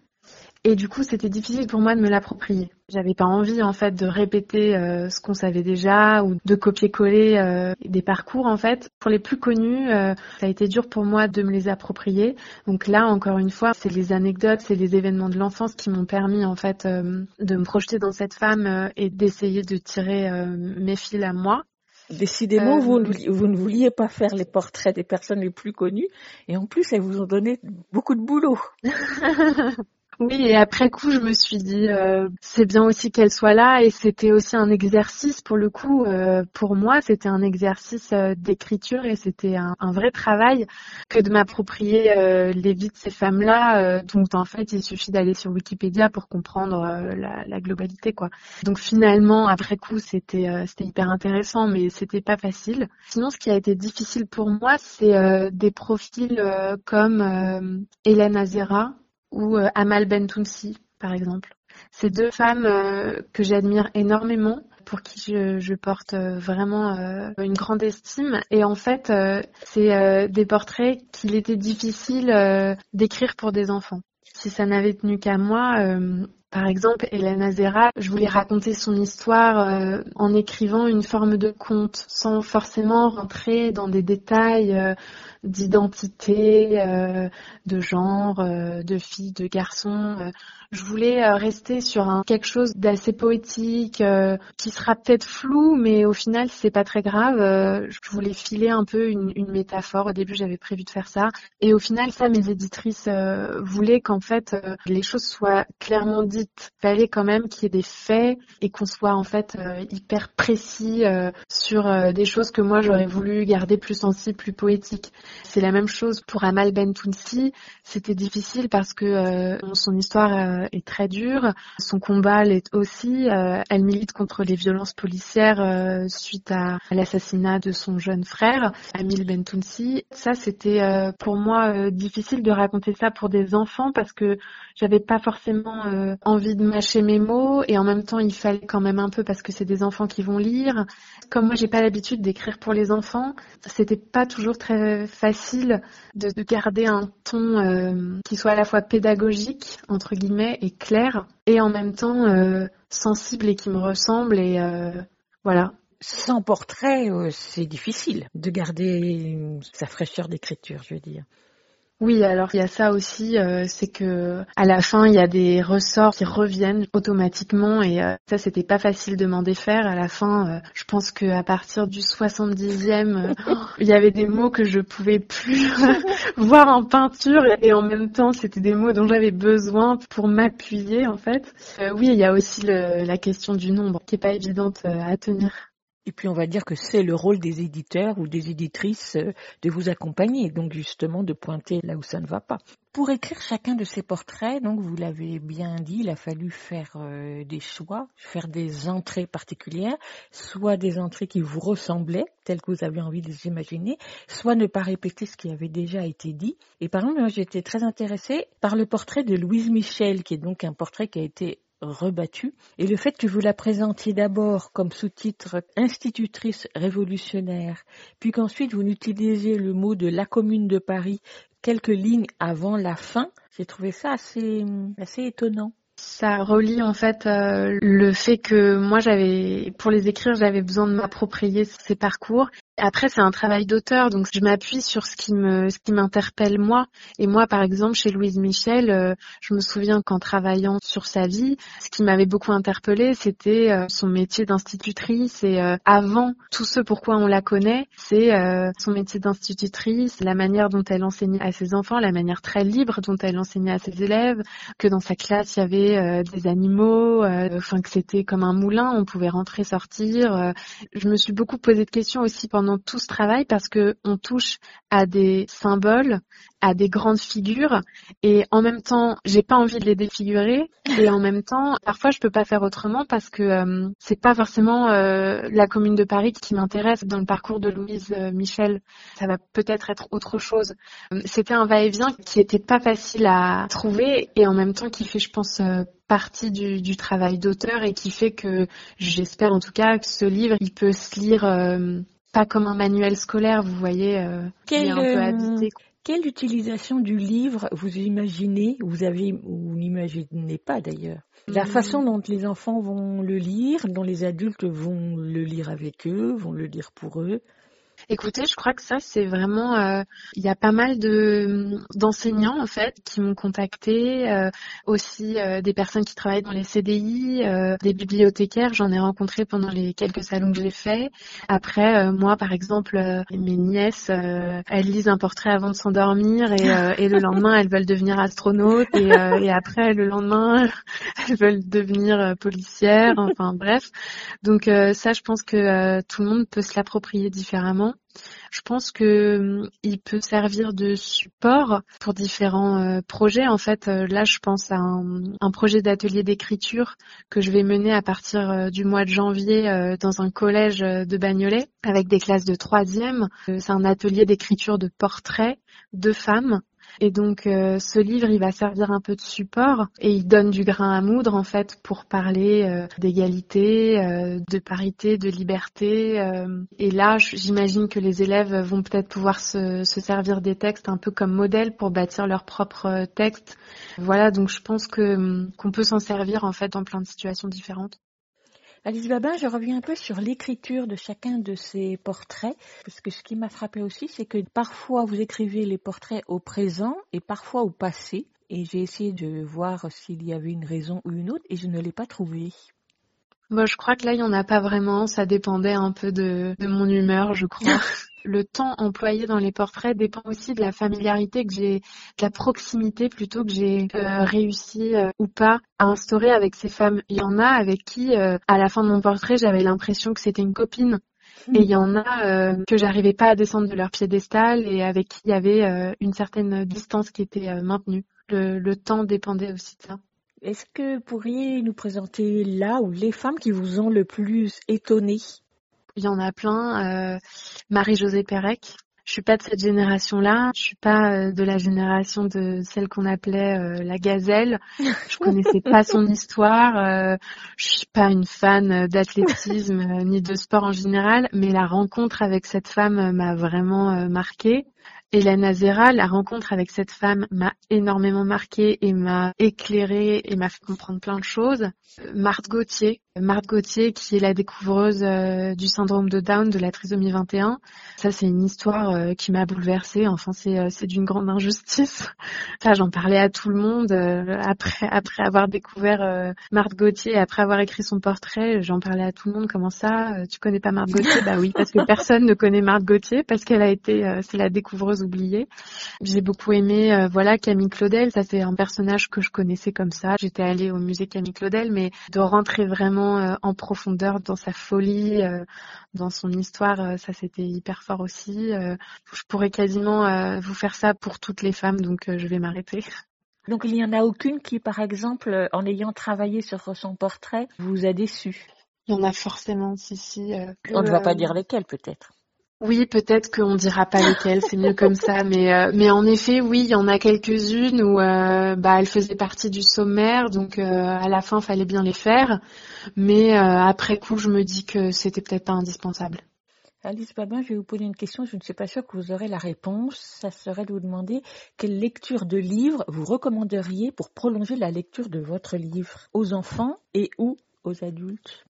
Et du coup, c'était difficile pour moi de me l'approprier. J'avais pas envie en fait de répéter euh, ce qu'on savait déjà ou de copier-coller euh, des parcours en fait. Pour les plus connus, euh, ça a été dur pour moi de me les approprier. Donc là, encore une fois, c'est les anecdotes, c'est les événements de l'enfance qui m'ont permis en fait de me projeter dans cette femme et d'essayer de tirer mes fils à moi. Décidément, vous ne vouliez pas faire les portraits des personnes les plus connues et en plus, elles vous ont donné beaucoup de boulot. Oui, et après coup, je me suis dit, euh, c'est bien aussi qu'elle soit là, et c'était aussi un exercice pour le coup. euh, pour moi, c'était un exercice euh, d'écriture et c'était un, un vrai travail que de m'approprier les vies de ces femmes-là, dont en fait, il suffit d'aller sur Wikipédia pour comprendre la, globalité, quoi. Donc finalement, après coup, c'était c'était hyper intéressant, mais c'était pas facile. Sinon, ce qui a été difficile pour moi, c'est des profils comme Hélène Azera ou euh, Amal Bentounsi, par exemple. Ces deux femmes euh, que j'admire énormément, pour qui je, je porte euh, vraiment euh, une grande estime. Et en fait, euh, c'est euh, des portraits qu'il était difficile d'écrire pour des enfants. Si ça n'avait tenu qu'à moi, par exemple, Hélène Azera, je voulais raconter son histoire euh, en écrivant une forme de conte, sans forcément rentrer dans des détails euh, d'identité, euh, de genre, de fille, de garçon. Je voulais euh, rester sur un, quelque chose d'assez poétique, euh, qui sera peut-être flou, mais au final, c'est pas très grave. Euh, je voulais filer un peu une, une métaphore. Au début, j'avais prévu de faire ça. Et au final, ça, mes éditrices euh, voulaient qu'en fait, euh, les choses soient clairement dites. Il fallait quand même qu'il y ait des faits et qu'on soit en fait euh, hyper précis sur des choses que moi, j'aurais voulu garder plus sensibles, plus poétiques. C'est la même chose pour Amal Bentounsi. C'était difficile parce que son histoire est très dure. Son combat l'est aussi. Euh, elle milite contre les violences policières euh, suite à, l'assassinat de son jeune frère, Amil Bentounsi. Ça, c'était euh, pour moi difficile de raconter ça pour des enfants parce que j'avais pas forcément envie de mâcher mes mots et en même temps il fallait quand même un peu parce que c'est des enfants qui vont lire. Comme moi j'ai pas l'habitude d'écrire pour les enfants, c'était pas toujours très facile de, de garder un ton qui soit à la fois pédagogique entre guillemets et clair et en même temps euh, sensible et qui me ressemble et euh, voilà. Sans portrait, euh, c'est difficile de garder sa fraîcheur d'écriture, je veux dire. Oui, alors il y a ça aussi, euh, c'est que à la fin il y a des ressorts qui reviennent automatiquement et euh, ça c'était pas facile de m'en défaire. À la fin, euh, je pense que à partir du 70e, euh, il y avait des mots que je pouvais plus voir en peinture et en même temps c'était des mots dont j'avais besoin pour m'appuyer en fait. Euh, oui, il y a aussi le- la question du nombre qui est pas évidente à tenir. Et puis on va dire que c'est le rôle des éditeurs ou des éditrices euh, de vous accompagner, donc justement de pointer là où ça ne va pas. Pour écrire chacun de ces portraits, donc vous l'avez bien dit, il a fallu faire euh, des choix, faire des entrées particulières, soit des entrées qui vous ressemblaient, telles que vous aviez envie de les imaginer, soit ne pas répéter ce qui avait déjà été dit. Et par exemple, moi, j'étais très intéressée par le portrait de Louise Michel, qui est donc un portrait qui a été rebattu et le fait que vous la présentiez d'abord comme sous-titre institutrice révolutionnaire, puis qu'ensuite vous utilisiez le mot de la commune de Paris quelques lignes avant la fin, j'ai trouvé ça assez, assez étonnant. Ça relie en fait euh, le fait que moi j'avais, pour les écrire, j'avais besoin de m'approprier ces parcours. Après, c'est un travail d'auteur, donc je m'appuie sur ce qui me, ce qui m'interpelle moi. Et moi, par exemple, chez Louise Michel, euh, je me souviens qu'en travaillant sur sa vie, ce qui m'avait beaucoup interpellée, c'était euh, son métier d'institutrice. Et euh, avant tout ce pourquoi on la connaît, c'est euh, son métier d'institutrice, la manière dont elle enseignait à ses enfants, la manière très libre dont elle enseignait à ses élèves, que dans sa classe il y avait des animaux, enfin que c'était comme un moulin, on pouvait rentrer, sortir. Je me suis beaucoup posé de questions aussi pendant tout ce travail parce que on touche à des symboles, à des grandes figures et en même temps j'ai pas envie de les défigurer et en même temps parfois je peux pas faire autrement parce que euh, c'est pas forcément euh, la commune de Paris qui m'intéresse dans le parcours de Louise euh, Michel. Ça va peut-être être autre chose. Euh, c'était un va-et-vient qui était pas facile à trouver et en même temps qui fait je pense euh, partie du, du travail d'auteur et qui fait que j'espère en tout cas que ce livre il peut se lire euh, pas comme un manuel scolaire vous voyez euh, Quel, un peu euh, habité Quelle utilisation du livre vous imaginez, vous avez ou n'imaginez pas d'ailleurs? La Mhm. façon dont les enfants vont le lire, dont les adultes vont le lire avec eux, vont le lire pour eux. Écoutez, je crois que ça c'est vraiment, euh, il y a pas mal de d'enseignants en fait qui m'ont contacté, euh, aussi euh, des personnes qui travaillent dans les CDI, euh, des bibliothécaires, j'en ai rencontré pendant les quelques salons que j'ai fait. Après, euh, moi par exemple, euh, mes nièces, elles lisent un portrait avant de s'endormir et, et le lendemain elles veulent devenir astronautes et, et après le lendemain elles veulent devenir policières. Enfin bref, donc ça je pense que tout le monde peut se l'approprier différemment. Je pense que hum, il peut servir de support pour différents euh, projets. En fait, euh, là, je pense à un, un projet d'atelier d'écriture que je vais mener à partir euh, du mois de janvier dans un collège de Bagnolet avec des classes de troisième. C'est un atelier d'écriture de portraits de femmes. Et donc euh, ce livre, il va servir un peu de support et il donne du grain à moudre en fait pour parler euh, d'égalité, euh, de parité, de liberté. euh. et là, j'imagine que les élèves vont peut-être pouvoir se, se servir des textes un peu comme modèle pour bâtir leur propre euh, texte. Voilà, donc je pense que hum, qu'on peut s'en servir en fait dans plein de situations différentes. Alice Babin, je reviens un peu sur l'écriture de chacun de ces portraits, parce que ce qui m'a frappé aussi, c'est que parfois vous écrivez les portraits au présent et parfois au passé. Et j'ai essayé de voir s'il y avait une raison ou une autre et je ne l'ai pas trouvée. Moi, je crois que là, il n'y en a pas vraiment. Ça dépendait un peu de, de mon humeur, je crois. Le temps employé dans les portraits dépend aussi de la familiarité que j'ai, de la proximité plutôt que j'ai euh, réussi euh, ou pas à instaurer avec ces femmes. Il y en a avec qui, euh, à la fin de mon portrait, j'avais l'impression que c'était une copine. Et il y en a euh, que j'arrivais pas à descendre de leur piédestal et avec qui il y avait euh, une certaine distance qui était euh, maintenue. Le, le temps dépendait aussi de ça. Est-ce que vous pourriez nous présenter là ou les femmes qui vous ont le plus étonné? Il y en a plein. Euh, Marie-Josée Pérec. Je suis pas de cette génération-là. Je suis pas euh, de la génération de celle qu'on appelait euh, la gazelle. Je connaissais pas son histoire. Euh, je suis pas une fan euh, d'athlétisme euh, ni de sport en général, mais la rencontre avec cette femme m'a vraiment marquée. Hélène Azera, la rencontre avec cette femme m'a énormément marquée et m'a éclairée et m'a fait comprendre plein de choses. Marthe Gauthier, Marthe Gauthier qui est la découvreuse euh, du syndrome de Down de la trisomie 21. Ça c'est une histoire euh, qui m'a bouleversée. Enfin c'est euh, c'est d'une grande injustice. Ça j'en parlais à tout le monde après après avoir découvert Marthe Gauthier après avoir écrit son portrait, j'en parlais à tout le monde. Comment ça Tu connais pas Marthe Gauthier? Bah oui parce que personne ne connaît Marthe Gauthier parce qu'elle a été c'est la découvreuse oubliée. J'ai beaucoup aimé voilà Camille Claudel. Ça c'est un personnage que je connaissais comme ça. J'étais allée au musée Camille Claudel, mais de rentrer vraiment euh, en profondeur dans sa folie, euh, dans son histoire, euh, ça c'était hyper fort aussi. Euh, je pourrais quasiment euh, vous faire ça pour toutes les femmes, donc euh, je vais m'arrêter. Donc il n'y en a aucune qui, par exemple, en ayant travaillé sur son portrait, vous a déçu. Il y en a forcément, si si. euh, On ne va euh, pas dire lesquelles peut-être. Oui, peut-être qu'on dira pas lesquelles, c'est mieux comme ça, mais euh, mais en effet, oui, il y en a quelques-unes où euh, bah elles faisaient partie du sommaire, donc euh, à la fin, fallait bien les faire, mais euh, après coup, je me dis que c'était peut-être pas indispensable. Alice Babin, je vais vous poser une question, je ne suis pas sûre que vous aurez la réponse. Ça serait de vous demander quelle lecture de livre vous recommanderiez pour prolonger la lecture de votre livre aux enfants et ou aux adultes?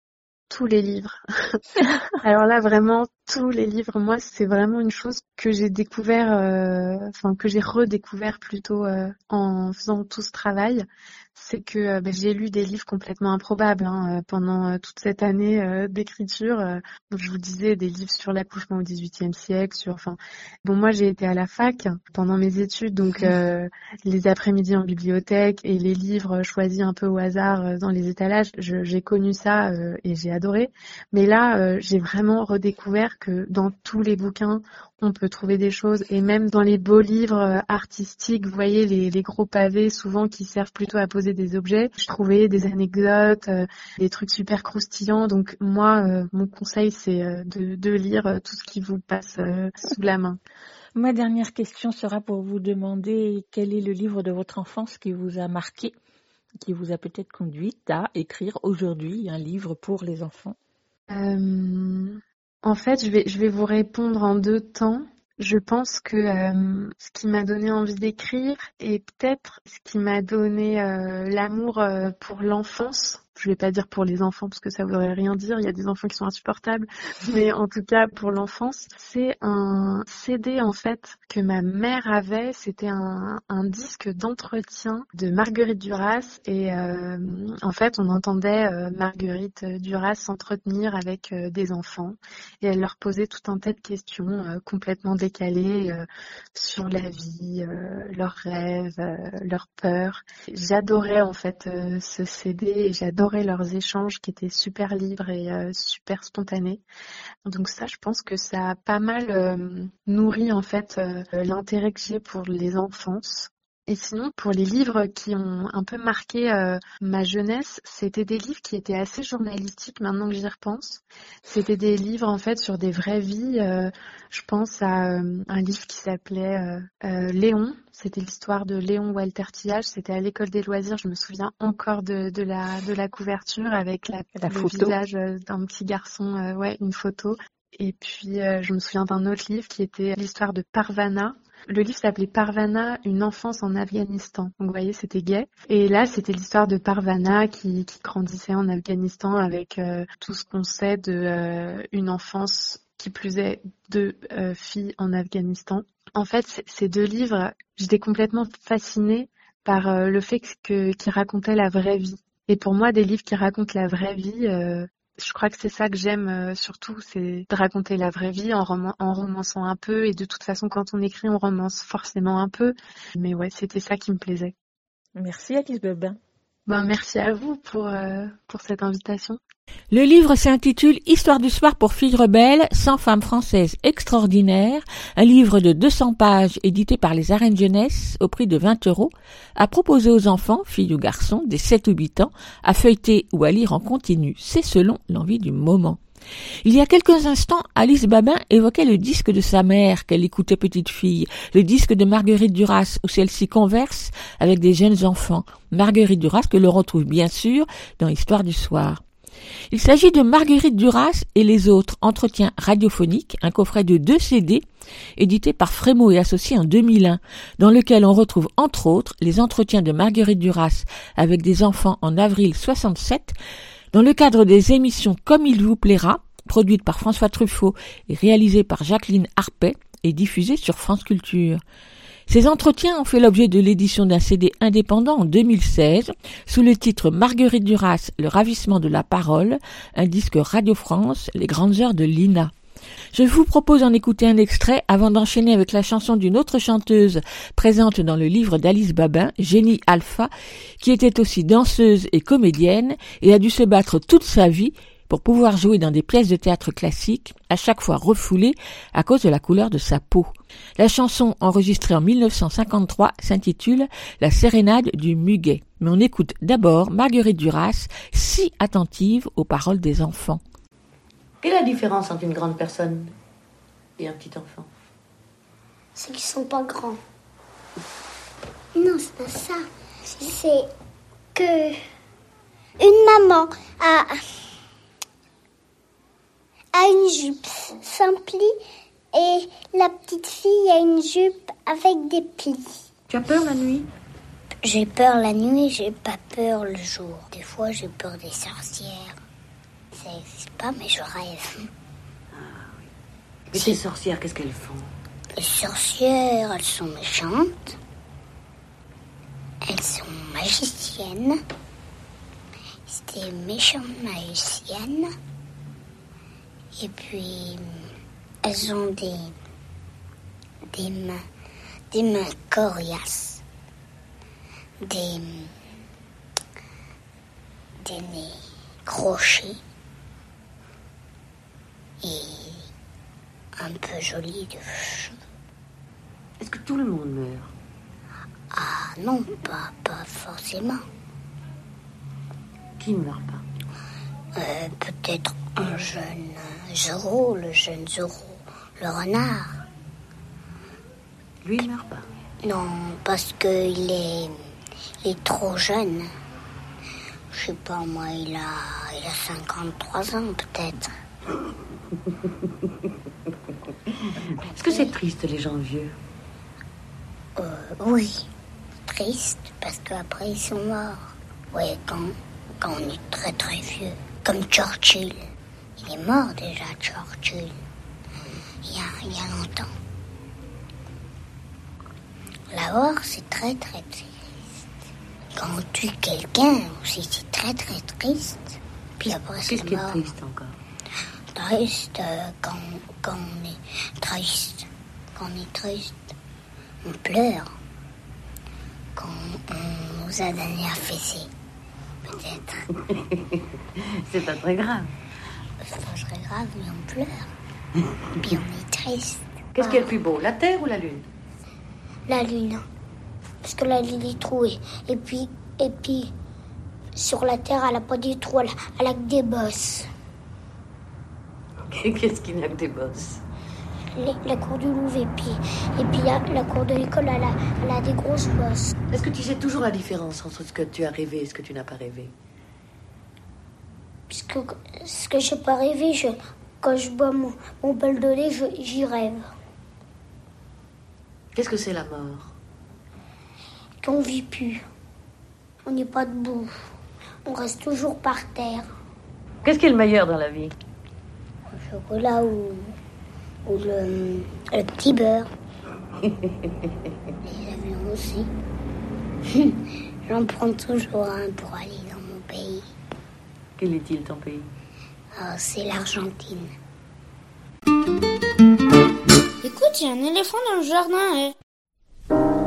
Tous les livres. Alors là, vraiment, tous les livres, moi, c'est vraiment une chose que j'ai découvert, euh, enfin que j'ai redécouvert plutôt euh, en faisant tout ce travail. C'est que euh, ben, j'ai lu des livres complètement improbables hein, euh, pendant euh, toute cette année euh, d'écriture. Je vous disais des livres sur l'accouchement au XVIIIe siècle, sur, enfin, bon, moi, j'ai été à la fac pendant mes études, donc euh, les après-midi en bibliothèque et les livres choisis un peu au hasard dans les étalages, j'ai connu ça euh, et j'ai adoré. Mais là, j'ai vraiment redécouvert que dans tous les bouquins, on peut trouver des choses et même dans les beaux livres euh, artistiques, vous voyez les, les gros pavés souvent qui servent plutôt à poser des objets, je trouvais des anecdotes, euh, des trucs super croustillants. Donc moi, euh, mon conseil, c'est de, de lire tout ce qui vous passe sous la main. Ma dernière question sera pour vous demander quel est le livre de votre enfance qui vous a marqué, qui vous a peut-être conduite à écrire aujourd'hui un livre pour les enfants? Euh, en fait, je vais, je vais vous répondre en deux temps. Je pense que euh, ce qui m'a donné envie d'écrire et peut-être ce qui m'a donné euh, l'amour euh, pour l'enfance, je vais pas dire pour les enfants parce que ça voudrait rien dire, il y a des enfants qui sont insupportables, mais en tout cas pour l'enfance, c'est un CD en fait que ma mère avait, c'était un, disque d'entretien de Marguerite Duras. Et euh, en fait on entendait euh, Marguerite Duras s'entretenir avec euh, des enfants. Et elle leur posait tout un tas de questions euh, complètement décalées sur la vie, leurs rêves, leurs peurs. J'adorais en fait ce CD et j'adorais leurs échanges qui étaient super libres et euh, super spontanés. Donc ça, je pense que ça a pas mal euh, nourri en fait euh, l'intérêt que j'ai pour les enfances. Et sinon, pour les livres qui ont un peu marqué euh, ma jeunesse, c'était des livres qui étaient assez journalistiques maintenant que j'y repense. C'était des livres en fait sur des vraies vies. euh, je pense à euh, un livre qui s'appelait euh, euh, Léon. C'était l'histoire de Léon Walter Tillage. C'était à l'école des loisirs. Je me souviens encore de, de la de la couverture avec la, La le photo. visage euh, d'un petit garçon. euh, ouais, une photo. Et puis euh, je me souviens d'un autre livre qui était l'histoire de Parvana. Le livre s'appelait Parvana, une enfance en Afghanistan. Donc vous voyez, c'était gay. Et là, c'était l'histoire de Parvana qui, qui grandissait en Afghanistan avec euh, tout ce qu'on sait de euh, une enfance qui plus est de euh, filles en Afghanistan. En fait, ces deux livres, j'étais complètement fascinée par euh, le fait que qu'ils racontaient la vraie vie. Et pour moi, des livres qui racontent la vraie vie, euh, je crois que c'est ça que j'aime euh, surtout, c'est de raconter la vraie vie en, roman- en romançant un peu. Et de toute façon, quand on écrit, on romance forcément un peu. Mais ouais, c'était ça qui me plaisait. Merci Alice Bebin. Ben, merci à vous pour, euh, pour cette invitation. Le livre s'intitule Histoire du soir pour filles rebelles, 100 femmes françaises extraordinaires, un livre de 200 pages édité par les arènes jeunesse au prix de 20 euros, à proposer aux enfants, filles ou garçons, des 7 ou 8 ans, à feuilleter ou à lire en continu. C'est selon l'envie du moment. Il y a quelques instants, Alice Babin évoquait le disque de sa mère qu'elle écoutait petite fille, le disque de Marguerite Duras où celle-ci converse avec des jeunes enfants. Marguerite Duras que l'on retrouve bien sûr dans Histoire du soir. Il s'agit de Marguerite Duras et les autres entretiens radiophoniques, un coffret de deux CD édité par Frémaux et Associés en 2001, dans lequel on retrouve entre autres les entretiens de Marguerite Duras avec des enfants en avril 67, dans le cadre des émissions Comme il vous plaira, produites par François Truffaut et réalisées par Jacqueline Harpet et diffusées sur France Culture. Ces entretiens ont fait l'objet de l'édition d'un CD indépendant en 2016 sous le titre Marguerite Duras, le ravissement de la parole, un disque Radio France, les grandes heures de Lina. Je vous propose d'en écouter un extrait avant d'enchaîner avec la chanson d'une autre chanteuse présente dans le livre d'Alice Babin, Génie Alpha, qui était aussi danseuse et comédienne et a dû se battre toute sa vie pour pouvoir jouer dans des pièces de théâtre classiques, à chaque fois refoulées à cause de la couleur de sa peau. La chanson, enregistrée en 1953, s'intitule La sérénade du muguet. Mais on écoute d'abord Marguerite Duras, si attentive aux paroles des enfants. Quelle est la différence entre une grande personne et un petit enfant? C'est qu'ils sont pas grands. Non, c'est pas ça. C'est que une maman a, a une jupe simple et la petite fille a une jupe avec des plis. Tu as peur la nuit? J'ai peur la nuit, j'ai pas peur le jour. Des fois, j'ai peur des sorcières. Ça n'existe pas, mais je rêve. Et ces sorcières, qu'est-ce qu'elles font? Les sorcières, elles sont méchantes. Elles sont magiciennes. C'est des méchantes magiciennes. Et puis, elles ont des, des mains, des mains coriaces. Des, des nez crochés. Et un peu jolis de cheveux. Est-ce que tout le monde meurt? Ah non, pas, pas forcément. Qui ne meurt pas? Euh, Peut-être un jeune Zoro, le jeune Zoro, le renard. Lui, il meurt pas? Non, parce qu'il est, il est trop jeune. Je sais pas, moi, il a, il a 53 ans peut-être. Est-ce que c'est triste, les gens vieux Euh, oui, triste, parce qu'après ils sont morts. Ouais, quand quand on est très très vieux. Comme Churchill. Il est mort déjà, Churchill. Il y a, il y a longtemps. La mort, c'est très très triste. Quand on tue quelqu'un aussi, c'est très très triste. Puis après, c'est Qu'est-ce qui est mort. triste encore Triste quand, quand on est triste. Quand on est triste, on pleure. Quand on nous a donné à fesser, peut-être. C'est pas très grave. C'est pas très grave, mais on pleure. Puis on est triste. Qu'est-ce qui est le plus beau, la Terre ou la Lune? La lune. Parce que la lune est trouée. Et puis, et puis, sur la terre, elle a pas des trous, elle, elle a que des bosses. Qu'est-ce qu'il n'y a que des bosses la cour du Louvre, et puis, et puis la, la cour de l'école, elle a, elle a des grosses bosses. Est-ce que tu sais toujours la différence entre ce que tu as rêvé et ce que tu n'as pas rêvé? Puisque ce que j'ai pas rêvé, je, quand je bois mon, mon bol de lait, je- j'y rêve. Qu'est-ce que c'est la mort? Qu'on vit plus. On n'est pas debout. On reste toujours par terre. Qu'est-ce qui est le meilleur dans la vie? Le chocolat ou, ou le, le petit beurre. Avions aussi. J'en prends toujours un pour aller dans mon pays. Quel est-il ton pays? Ah, c'est l'Argentine. Écoute, il y a un éléphant dans le jardin. eh.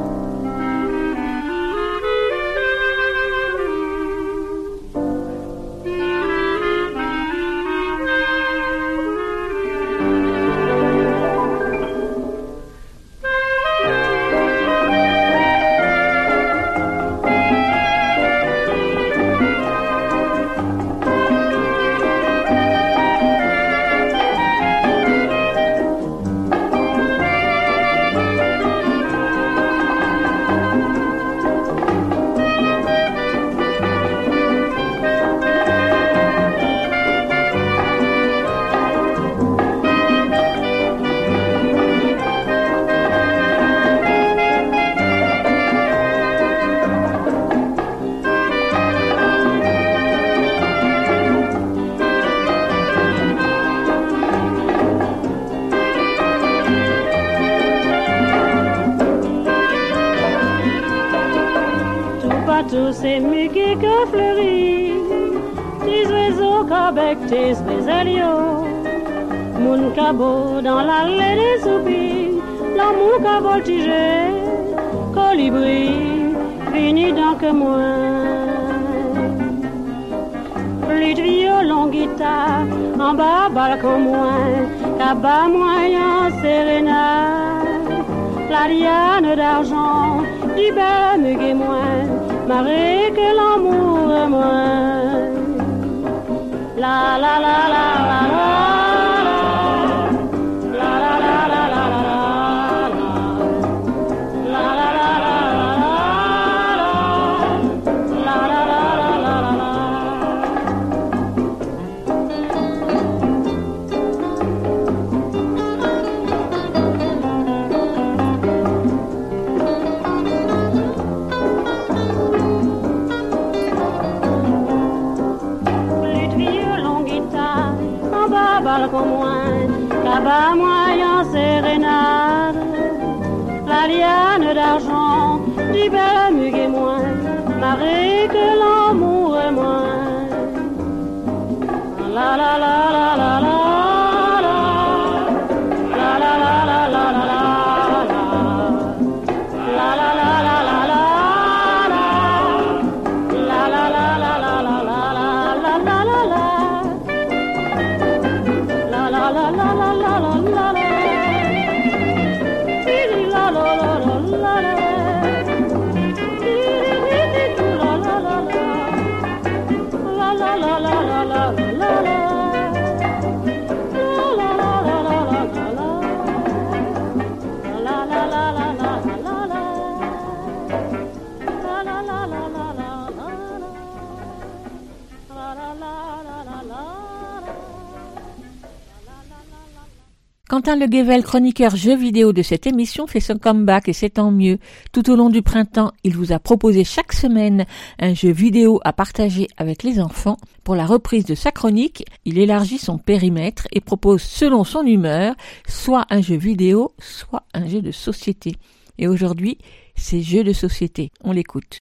Quentin Le Guével, chroniqueur jeux vidéo de cette émission, fait son comeback et c'est tant mieux. Tout au long du printemps, il vous a proposé chaque semaine un jeu vidéo à partager avec les enfants. Pour la reprise de sa chronique, il élargit son périmètre et propose selon son humeur soit un jeu vidéo, soit un jeu de société. Et aujourd'hui, c'est jeux de société. On l'écoute.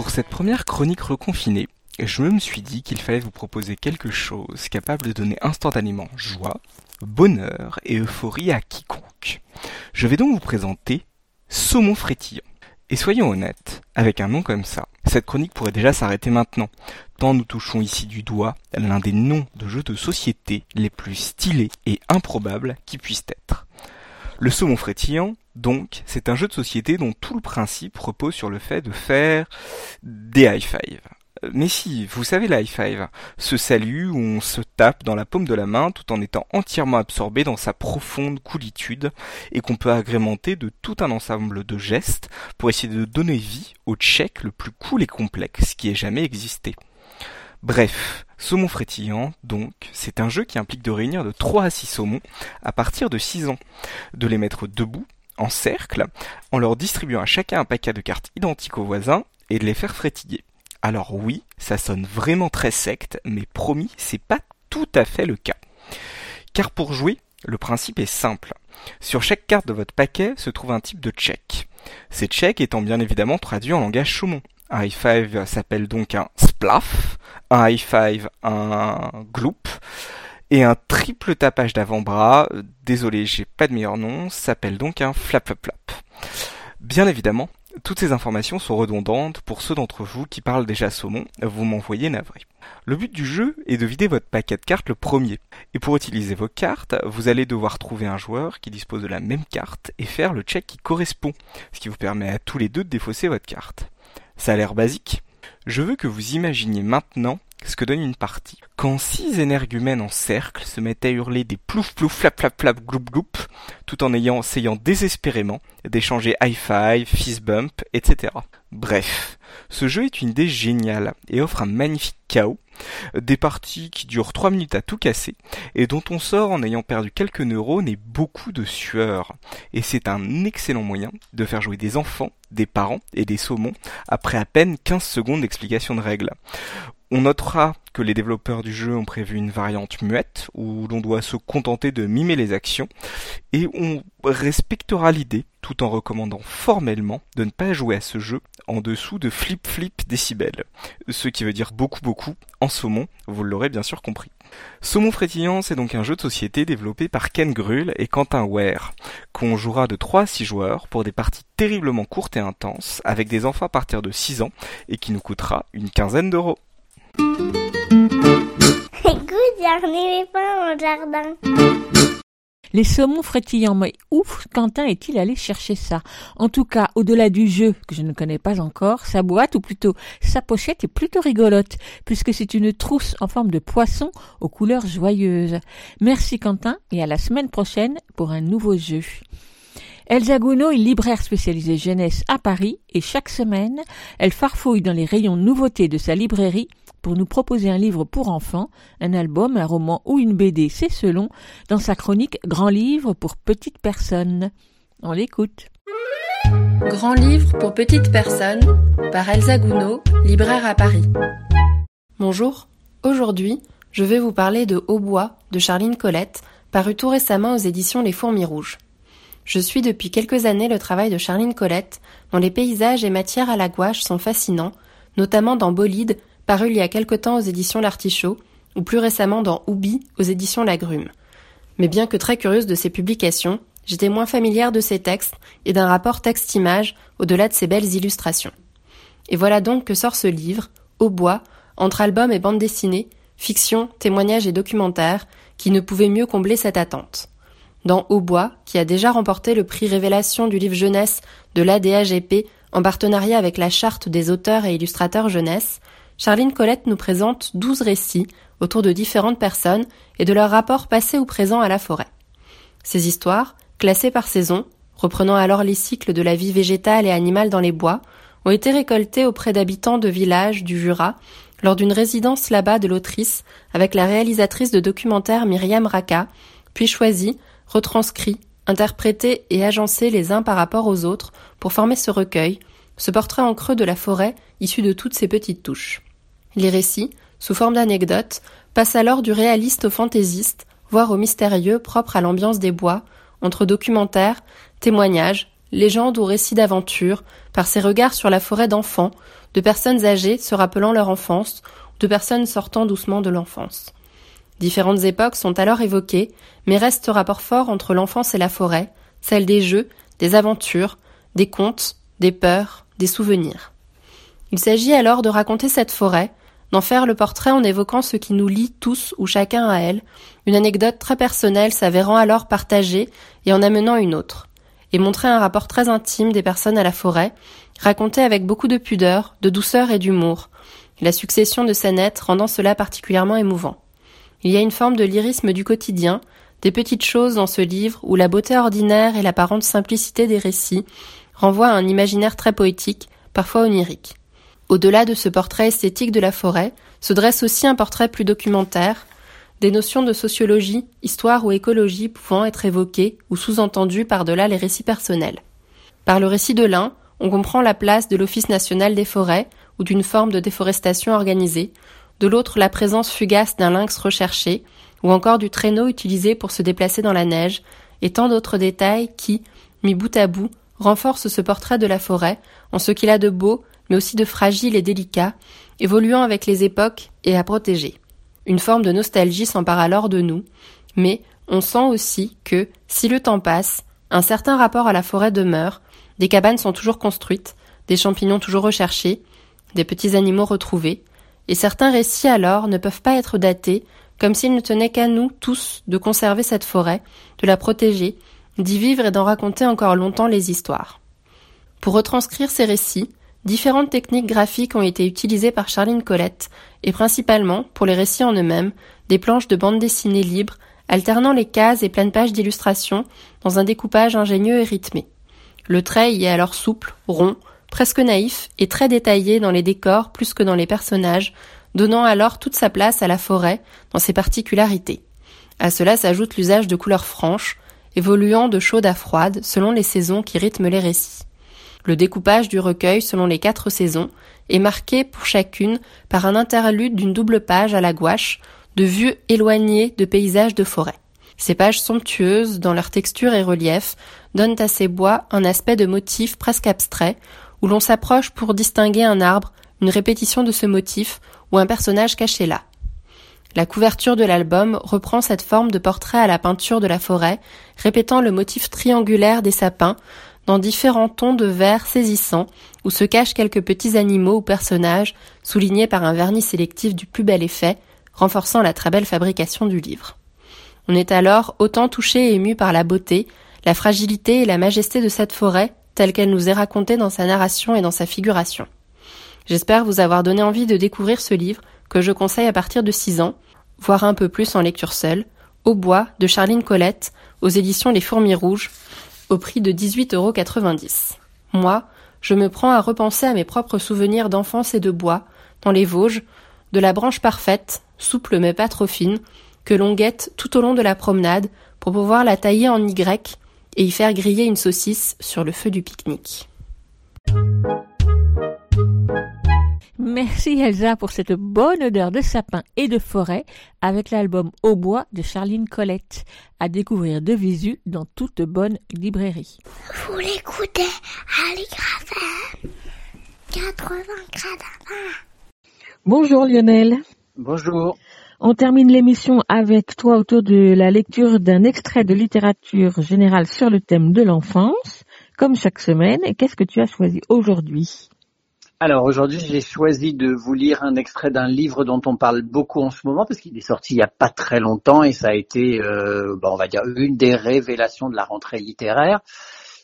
Pour cette première chronique reconfinée, je me suis dit qu'il fallait vous proposer quelque chose capable de donner instantanément joie, bonheur et euphorie à quiconque. Je vais donc vous présenter Saumon frétillant. Et soyons honnêtes, avec un nom comme ça, cette chronique pourrait déjà s'arrêter maintenant, tant nous touchons ici du doigt l'un des noms de jeux de société les plus stylés et improbables qui puissent être. Le saumon frétillant, donc, c'est un jeu de société dont tout le principe repose sur le fait de faire des high five. Mais si, vous savez la high five, ce salut où on se tape dans la paume de la main tout en étant entièrement absorbé dans sa profonde coolitude et qu'on peut agrémenter de tout un ensemble de gestes pour essayer de donner vie au check le plus cool et complexe qui ait jamais existé. Bref, Saumon frétillant, donc, c'est un jeu qui implique de réunir de 3 à 6 saumons à partir de 6 ans, de les mettre debout, en cercle, en leur distribuant à chacun un paquet de cartes identiques aux voisins et de les faire frétiller. Alors oui, ça sonne vraiment très secte, mais promis, c'est pas tout à fait le cas. Car pour jouer, le principe est simple. Sur chaque carte de votre paquet se trouve un type de check. Ces checks étant bien évidemment traduits en langage chaumon. Un high five s'appelle donc un splaff, un high five un gloop, et un triple tapage d'avant-bras, désolé j'ai pas de meilleur nom, s'appelle donc un flap flap flap. Bien évidemment, toutes ces informations sont redondantes pour ceux d'entre vous qui parlent déjà saumon, vous m'envoyez navré. Le but du jeu est de vider votre paquet de cartes le premier. Et pour utiliser vos cartes, vous allez devoir trouver un joueur qui dispose de la même carte et faire le check qui correspond, ce qui vous permet à tous les deux de défausser votre carte. Ça a l'air basique Je veux que vous imaginiez maintenant ce que donne une partie. Quand six énergumènes en cercle se mettent à hurler des plouf plouf flap flap flap gloup gloup, tout en ayant, essayant désespérément d'échanger high five, fist bump, etc. Bref, ce jeu est une idée géniale et offre un magnifique chaos, des parties qui durent 3 minutes à tout casser et dont on sort en ayant perdu quelques neurones et beaucoup de sueur. Et c'est un excellent moyen de faire jouer des enfants, des parents et des saumons après à peine 15 secondes d'explication de règles. On notera que les développeurs du jeu ont prévu une variante muette où l'on doit se contenter de mimer les actions et on respectera l'idée tout en recommandant formellement de ne pas jouer à ce jeu en dessous de flip flip décibels. Ce qui veut dire beaucoup beaucoup en saumon, vous l'aurez bien sûr compris. Saumon frétillant, c'est donc un jeu de société développé par Ken Grull et Quentin Ware, qu'on jouera de 3 à 6 joueurs pour des parties terriblement courtes et intenses avec des enfants à partir de 6 ans et qui nous coûtera une quinzaine d'euros. Écoute, il y a un éléphant au jardin. Les saumons frétillants, mais où Quentin est-il allé chercher ça? En tout cas, au-delà du jeu, que je ne connais pas encore, sa boîte, ou plutôt sa pochette, est plutôt rigolote, puisque c'est une trousse en forme de poisson aux couleurs joyeuses. Merci Quentin, et à la semaine prochaine pour un nouveau jeu. Elsa Gounod est libraire spécialisée jeunesse à Paris, et chaque semaine, elle farfouille dans les rayons nouveautés de sa librairie pour nous proposer un livre pour enfants, un album, un roman ou une BD, c'est selon, dans sa chronique Grand livre pour petites personnes. On l'écoute. Grand livre pour petites personnes par Elsa Gounod, libraire à Paris. Bonjour, aujourd'hui, je vais vous parler de Hautbois de Charline Colette, paru tout récemment aux éditions Les Fourmis Rouges. Je suis depuis quelques années le travail de Charline Colette, dont les paysages et matières à la gouache sont fascinants, notamment dans Bolide, paru il y a quelque temps aux éditions L'Artichaut, ou plus récemment dans Oubi aux éditions Lagrume. Mais bien que très curieuse de ces publications, j'étais moins familière de ces textes et d'un rapport texte-image au-delà de ces belles illustrations. Et voilà donc que sort ce livre, Au bois, entre albums et bande dessinée, fiction, témoignages et documentaires, qui ne pouvait mieux combler cette attente. Dans Au bois, qui a déjà remporté le prix Révélation du livre jeunesse de l'ADAGP en partenariat avec la charte des auteurs et illustrateurs jeunesse, Charline Colette nous présente douze récits autour de différentes personnes et de leur rapport passé ou présent à la forêt. Ces histoires, classées par saison, reprenant alors les cycles de la vie végétale et animale dans les bois, ont été récoltés auprès d'habitants de villages du Jura lors d'une résidence là-bas de l'autrice avec la réalisatrice de documentaires Myriam Raka, puis choisis, retranscrits, interprétés et agencés les uns par rapport aux autres pour former ce recueil, ce portrait en creux de la forêt issu de toutes ces petites touches. Les récits, sous forme d'anecdotes, passent alors du réaliste au fantaisiste, voire au mystérieux propre à l'ambiance des bois, entre documentaires, témoignages, légendes ou récits d'aventure, par ses regards sur la forêt d'enfants, de personnes âgées se rappelant leur enfance, de personnes sortant doucement de l'enfance. Différentes époques sont alors évoquées, mais reste rapport fort entre l'enfance et la forêt, celle des jeux, des aventures, des contes, des peurs, des souvenirs. Il s'agit alors de raconter cette forêt, d'en faire le portrait en évoquant ce qui nous lie tous ou chacun à elle, une anecdote très personnelle s'avérant alors partagée et en amenant une autre, et montrer un rapport très intime des personnes à la forêt, raconté avec beaucoup de pudeur, de douceur et d'humour, la succession de scénettes rendant cela particulièrement émouvant. Il y a une forme de lyrisme du quotidien, des petites choses dans ce livre où la beauté ordinaire et l'apparente simplicité des récits renvoient à un imaginaire très poétique, parfois onirique. Au-delà de ce portrait esthétique de la forêt, se dresse aussi un portrait plus documentaire, des notions de sociologie, histoire ou écologie pouvant être évoquées ou sous-entendues par-delà les récits personnels. Par le récit de l'un, on comprend la place de l'Office national des forêts ou d'une forme de déforestation organisée, de l'autre la présence fugace d'un lynx recherché, ou encore du traîneau utilisé pour se déplacer dans la neige, et tant d'autres détails qui, mis bout à bout, renforcent ce portrait de la forêt en ce qu'il a de beau mais aussi de fragile et délicat, évoluant avec les époques et à protéger. Une forme de nostalgie s'empare alors de nous, mais on sent aussi que, si le temps passe, un certain rapport à la forêt demeure, des cabanes sont toujours construites, des champignons toujours recherchés, des petits animaux retrouvés, et certains récits alors ne peuvent pas être datés, comme s'il ne tenait qu'à nous tous de conserver cette forêt, de la protéger, d'y vivre et d'en raconter encore longtemps les histoires. Pour retranscrire ces récits, Différentes techniques graphiques ont été utilisées par Charline Colette, et principalement, pour les récits en eux-mêmes, des planches de bande dessinée libres, alternant les cases et pleines pages d'illustrations dans un découpage ingénieux et rythmé. Le trait y est alors souple, rond, presque naïf et très détaillé dans les décors plus que dans les personnages, donnant alors toute sa place à la forêt dans ses particularités. À cela s'ajoute l'usage de couleurs franches, évoluant de chaude à froide selon les saisons qui rythment les récits. Le découpage du recueil selon les quatre saisons est marqué pour chacune par un interlude d'une double page à la gouache de vues éloignées de paysages de forêt. Ces pages somptueuses, dans leur texture et relief, donnent à ces bois un aspect de motif presque abstrait, où l'on s'approche pour distinguer un arbre, une répétition de ce motif, ou un personnage caché là. La couverture de l'album reprend cette forme de portrait à la peinture de la forêt, répétant le motif triangulaire des sapins, dans différents tons de vert saisissants, où se cachent quelques petits animaux ou personnages, soulignés par un vernis sélectif du plus bel effet, renforçant la très belle fabrication du livre. On est alors autant touché et ému par la beauté, la fragilité et la majesté de cette forêt, telle qu'elle nous est racontée dans sa narration et dans sa figuration. J'espère vous avoir donné envie de découvrir ce livre, que je conseille à partir de 6 ans, voire un peu plus en lecture seule, Au bois de Charline Colette, aux éditions Les Fourmis Rouges, au prix de 18,90 euros. Moi, je me prends à repenser à mes propres souvenirs d'enfance et de bois, dans les Vosges, de la branche parfaite, souple mais pas trop fine, que l'on guette tout au long de la promenade pour pouvoir la tailler en Y et y faire griller une saucisse sur le feu du pique-nique. Merci Elsa pour cette bonne odeur de sapin et de forêt avec l'album Au bois de Charline Colette, à découvrir de visu dans toute bonne librairie. Vous l'écoutez à l'IGRAFM 80 Bonjour Lionel. Bonjour. On termine l'émission avec toi autour de la lecture d'un extrait de littérature générale sur le thème de l'enfance, comme chaque semaine. Et qu'est-ce que tu as choisi aujourd'hui? Alors aujourd'hui, j'ai choisi de vous lire un extrait d'un livre dont on parle beaucoup en ce moment parce qu'il est sorti il n'y a pas très longtemps et ça a été, euh, on va dire, une des révélations de la rentrée littéraire.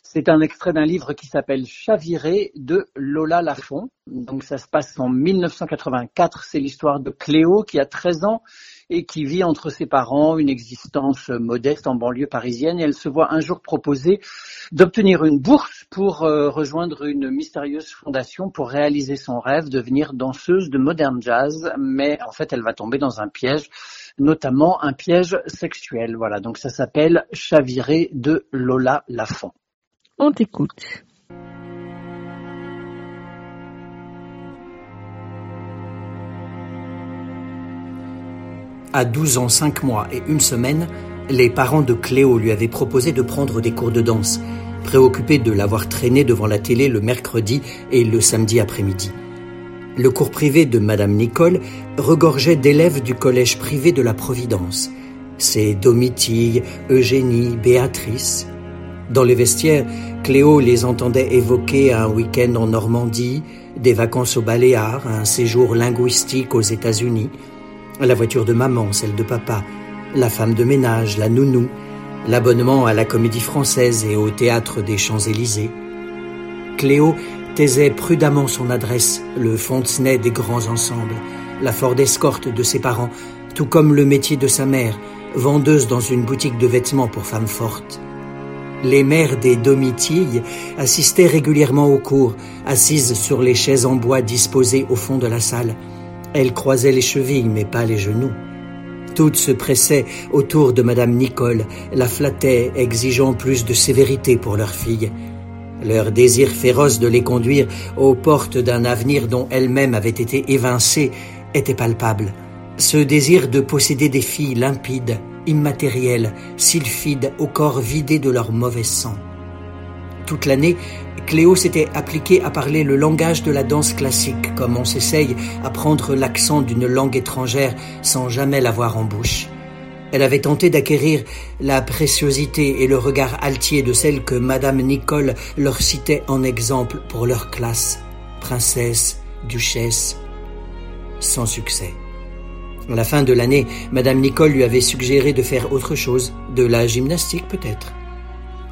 C'est un extrait d'un livre qui s'appelle Chaviré de Lola Lafont. Donc ça se passe en 1984. C'est l'histoire de Cléo qui a 13 ans et qui vit entre ses parents une existence modeste en banlieue parisienne. Et elle se voit un jour proposer d'obtenir une bourse pour euh, rejoindre une mystérieuse fondation pour réaliser son rêve, devenir danseuse de modern jazz. Mais en fait, elle va tomber dans un piège notamment un piège sexuel. Voilà, donc ça s'appelle Chaviré de Lola Lafont. On t'écoute. À 12 ans, 5 mois et une semaine, les parents de Cléo lui avaient proposé de prendre des cours de danse, préoccupés de l'avoir traînée devant la télé le mercredi et le samedi après-midi. Le cours privé de Madame Nicole regorgeait d'élèves du collège privé de la Providence. C'est Domitille, Eugénie, Béatrice. Dans les vestiaires, Cléo les entendait évoquer un week-end en Normandie, des vacances aux Baléares, un séjour linguistique aux États-Unis, la voiture de maman, celle de papa, la femme de ménage, la nounou, l'abonnement à la comédie française et au théâtre des Champs-Élysées. Cléo taisait prudemment son adresse, le Fontenay des grands ensembles, la Ford Escort de ses parents, tout comme le métier de sa mère, vendeuse dans une boutique de vêtements pour femmes fortes. Les mères des domitilles assistaient régulièrement aux cours, assises sur les chaises en bois disposées au fond de la salle. Elles croisaient les chevilles, mais pas les genoux. Toutes se pressaient autour de Madame Nicole, la flattaient, exigeant plus de sévérité pour leur fille. Leur désir féroce de les conduire aux portes d'un avenir dont elles-mêmes avaient été évincées était palpable. Ce désir de posséder des filles limpides, immatérielles, sylphides, au corps vidé de leur mauvais sang. Toute l'année, Cléo s'était appliquée à parler le langage de la danse classique, comme on s'essaye à prendre l'accent d'une langue étrangère sans jamais l'avoir en bouche. Elle avait tenté d'acquérir la préciosité et le regard altier de celle que Madame Nicole leur citait en exemple pour leur classe, princesse, duchesse, sans succès. À la fin de l'année, Madame Nicole lui avait suggéré de faire autre chose, de la gymnastique peut-être.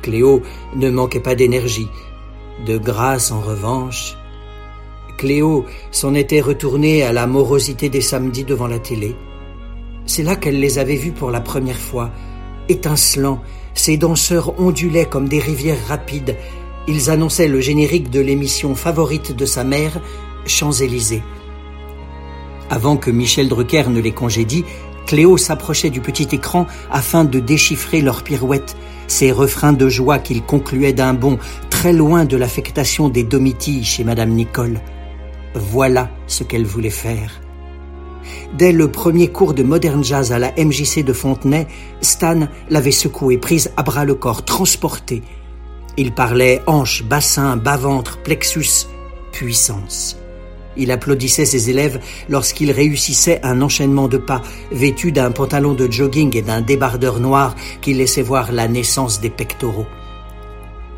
Cléo ne manquait pas d'énergie, de grâce en revanche. Cléo s'en était retournée à la morosité des samedis devant la télé, c'est là qu'elle les avait vus pour la première fois. Étincelants, ces danseurs ondulaient comme des rivières rapides. Ils annonçaient le générique de l'émission favorite de sa mère, Champs-Élysées. Avant que Michel Drucker ne les congédie, Cléo s'approchait du petit écran afin de déchiffrer leurs pirouettes, ces refrains de joie qu'il concluait d'un bond, très loin de l'affectation des domitilles chez Madame Nicole. Voilà ce qu'elle voulait faire. Dès le premier cours de modern jazz à la MJC de Fontenay, Stan l'avait secoué, prise à bras le corps, transporté. Il parlait hanche, bassin, bas-ventre, plexus, puissance. Il applaudissait ses élèves lorsqu'ils réussissaient un enchaînement de pas, vêtus d'un pantalon de jogging et d'un débardeur noir qui laissait voir la naissance des pectoraux.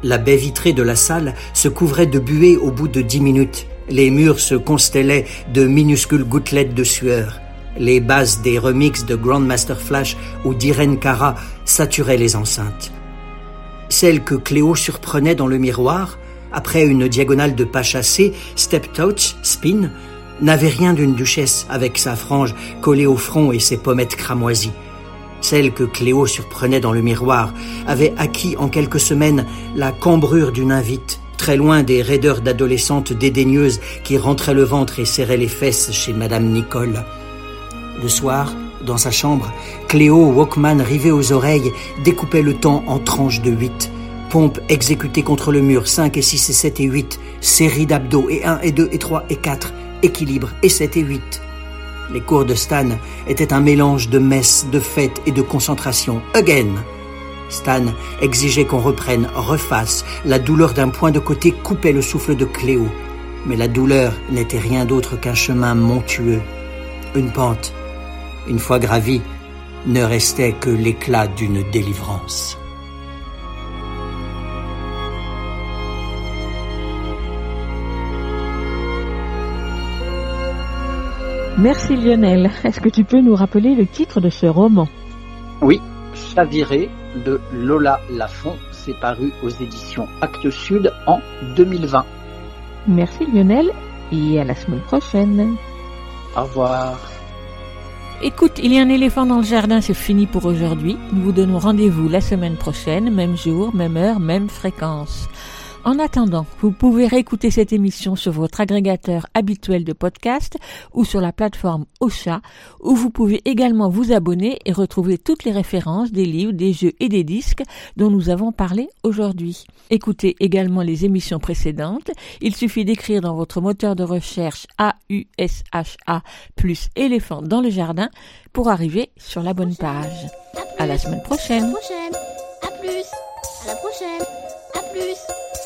La baie vitrée de la salle se couvrait de buée au bout de dix minutes. Les murs se constellaient de minuscules gouttelettes de sueur. Les basses des remixes de Grandmaster Flash ou d'Irene Cara saturaient les enceintes. Celle que Cléo surprenait dans le miroir, après une diagonale de pas chassés, step touch, spin, n'avait rien d'une duchesse avec sa frange collée au front et ses pommettes cramoisies. Celle que Cléo surprenait dans le miroir avait acquis en quelques semaines la cambrure d'une invite, très loin des raideurs d'adolescentes dédaigneuses qui rentraient le ventre et serraient les fesses chez Madame Nicole. Le soir, dans sa chambre, Cléo, Walkman rivé aux oreilles, découpait le temps en tranches de huit. Pompe exécutée contre le mur, 5 et 6 et 7 et 8. Série d'abdos, et 1 et 2 et 3 et 4. Équilibre, et 7 et 8. Les cours de Stan étaient un mélange de messe, de fête et de concentration. Again! Stan exigeait qu'on reprenne, refasse. La douleur d'un point de côté coupait le souffle de Cléo. Mais la douleur n'était rien d'autre qu'un chemin montueux. Une pente une fois gravi, ne restait que l'éclat d'une délivrance. Merci Lionel. Est-ce que tu peux nous rappeler le titre de ce roman Oui, Chaviré de Lola Lafont. C'est paru aux éditions Actes Sud en 2020. Merci Lionel et à la semaine prochaine. Au revoir. Écoute, il y a un éléphant dans le jardin, c'est fini pour aujourd'hui. Nous vous donnons rendez-vous la semaine prochaine, même jour, même heure, même fréquence. En attendant, vous pouvez réécouter cette émission sur votre agrégateur habituel de podcast ou sur la plateforme Ocha, où vous pouvez également vous abonner et retrouver toutes les références des livres, des jeux et des disques dont nous avons parlé aujourd'hui. Écoutez également les émissions précédentes. Il suffit d'écrire dans votre moteur de recherche A-U-S-H-A plus éléphant dans le jardin pour arriver sur la bonne page. À la semaine prochaine. prochaine. À plus. À la prochaine. À plus.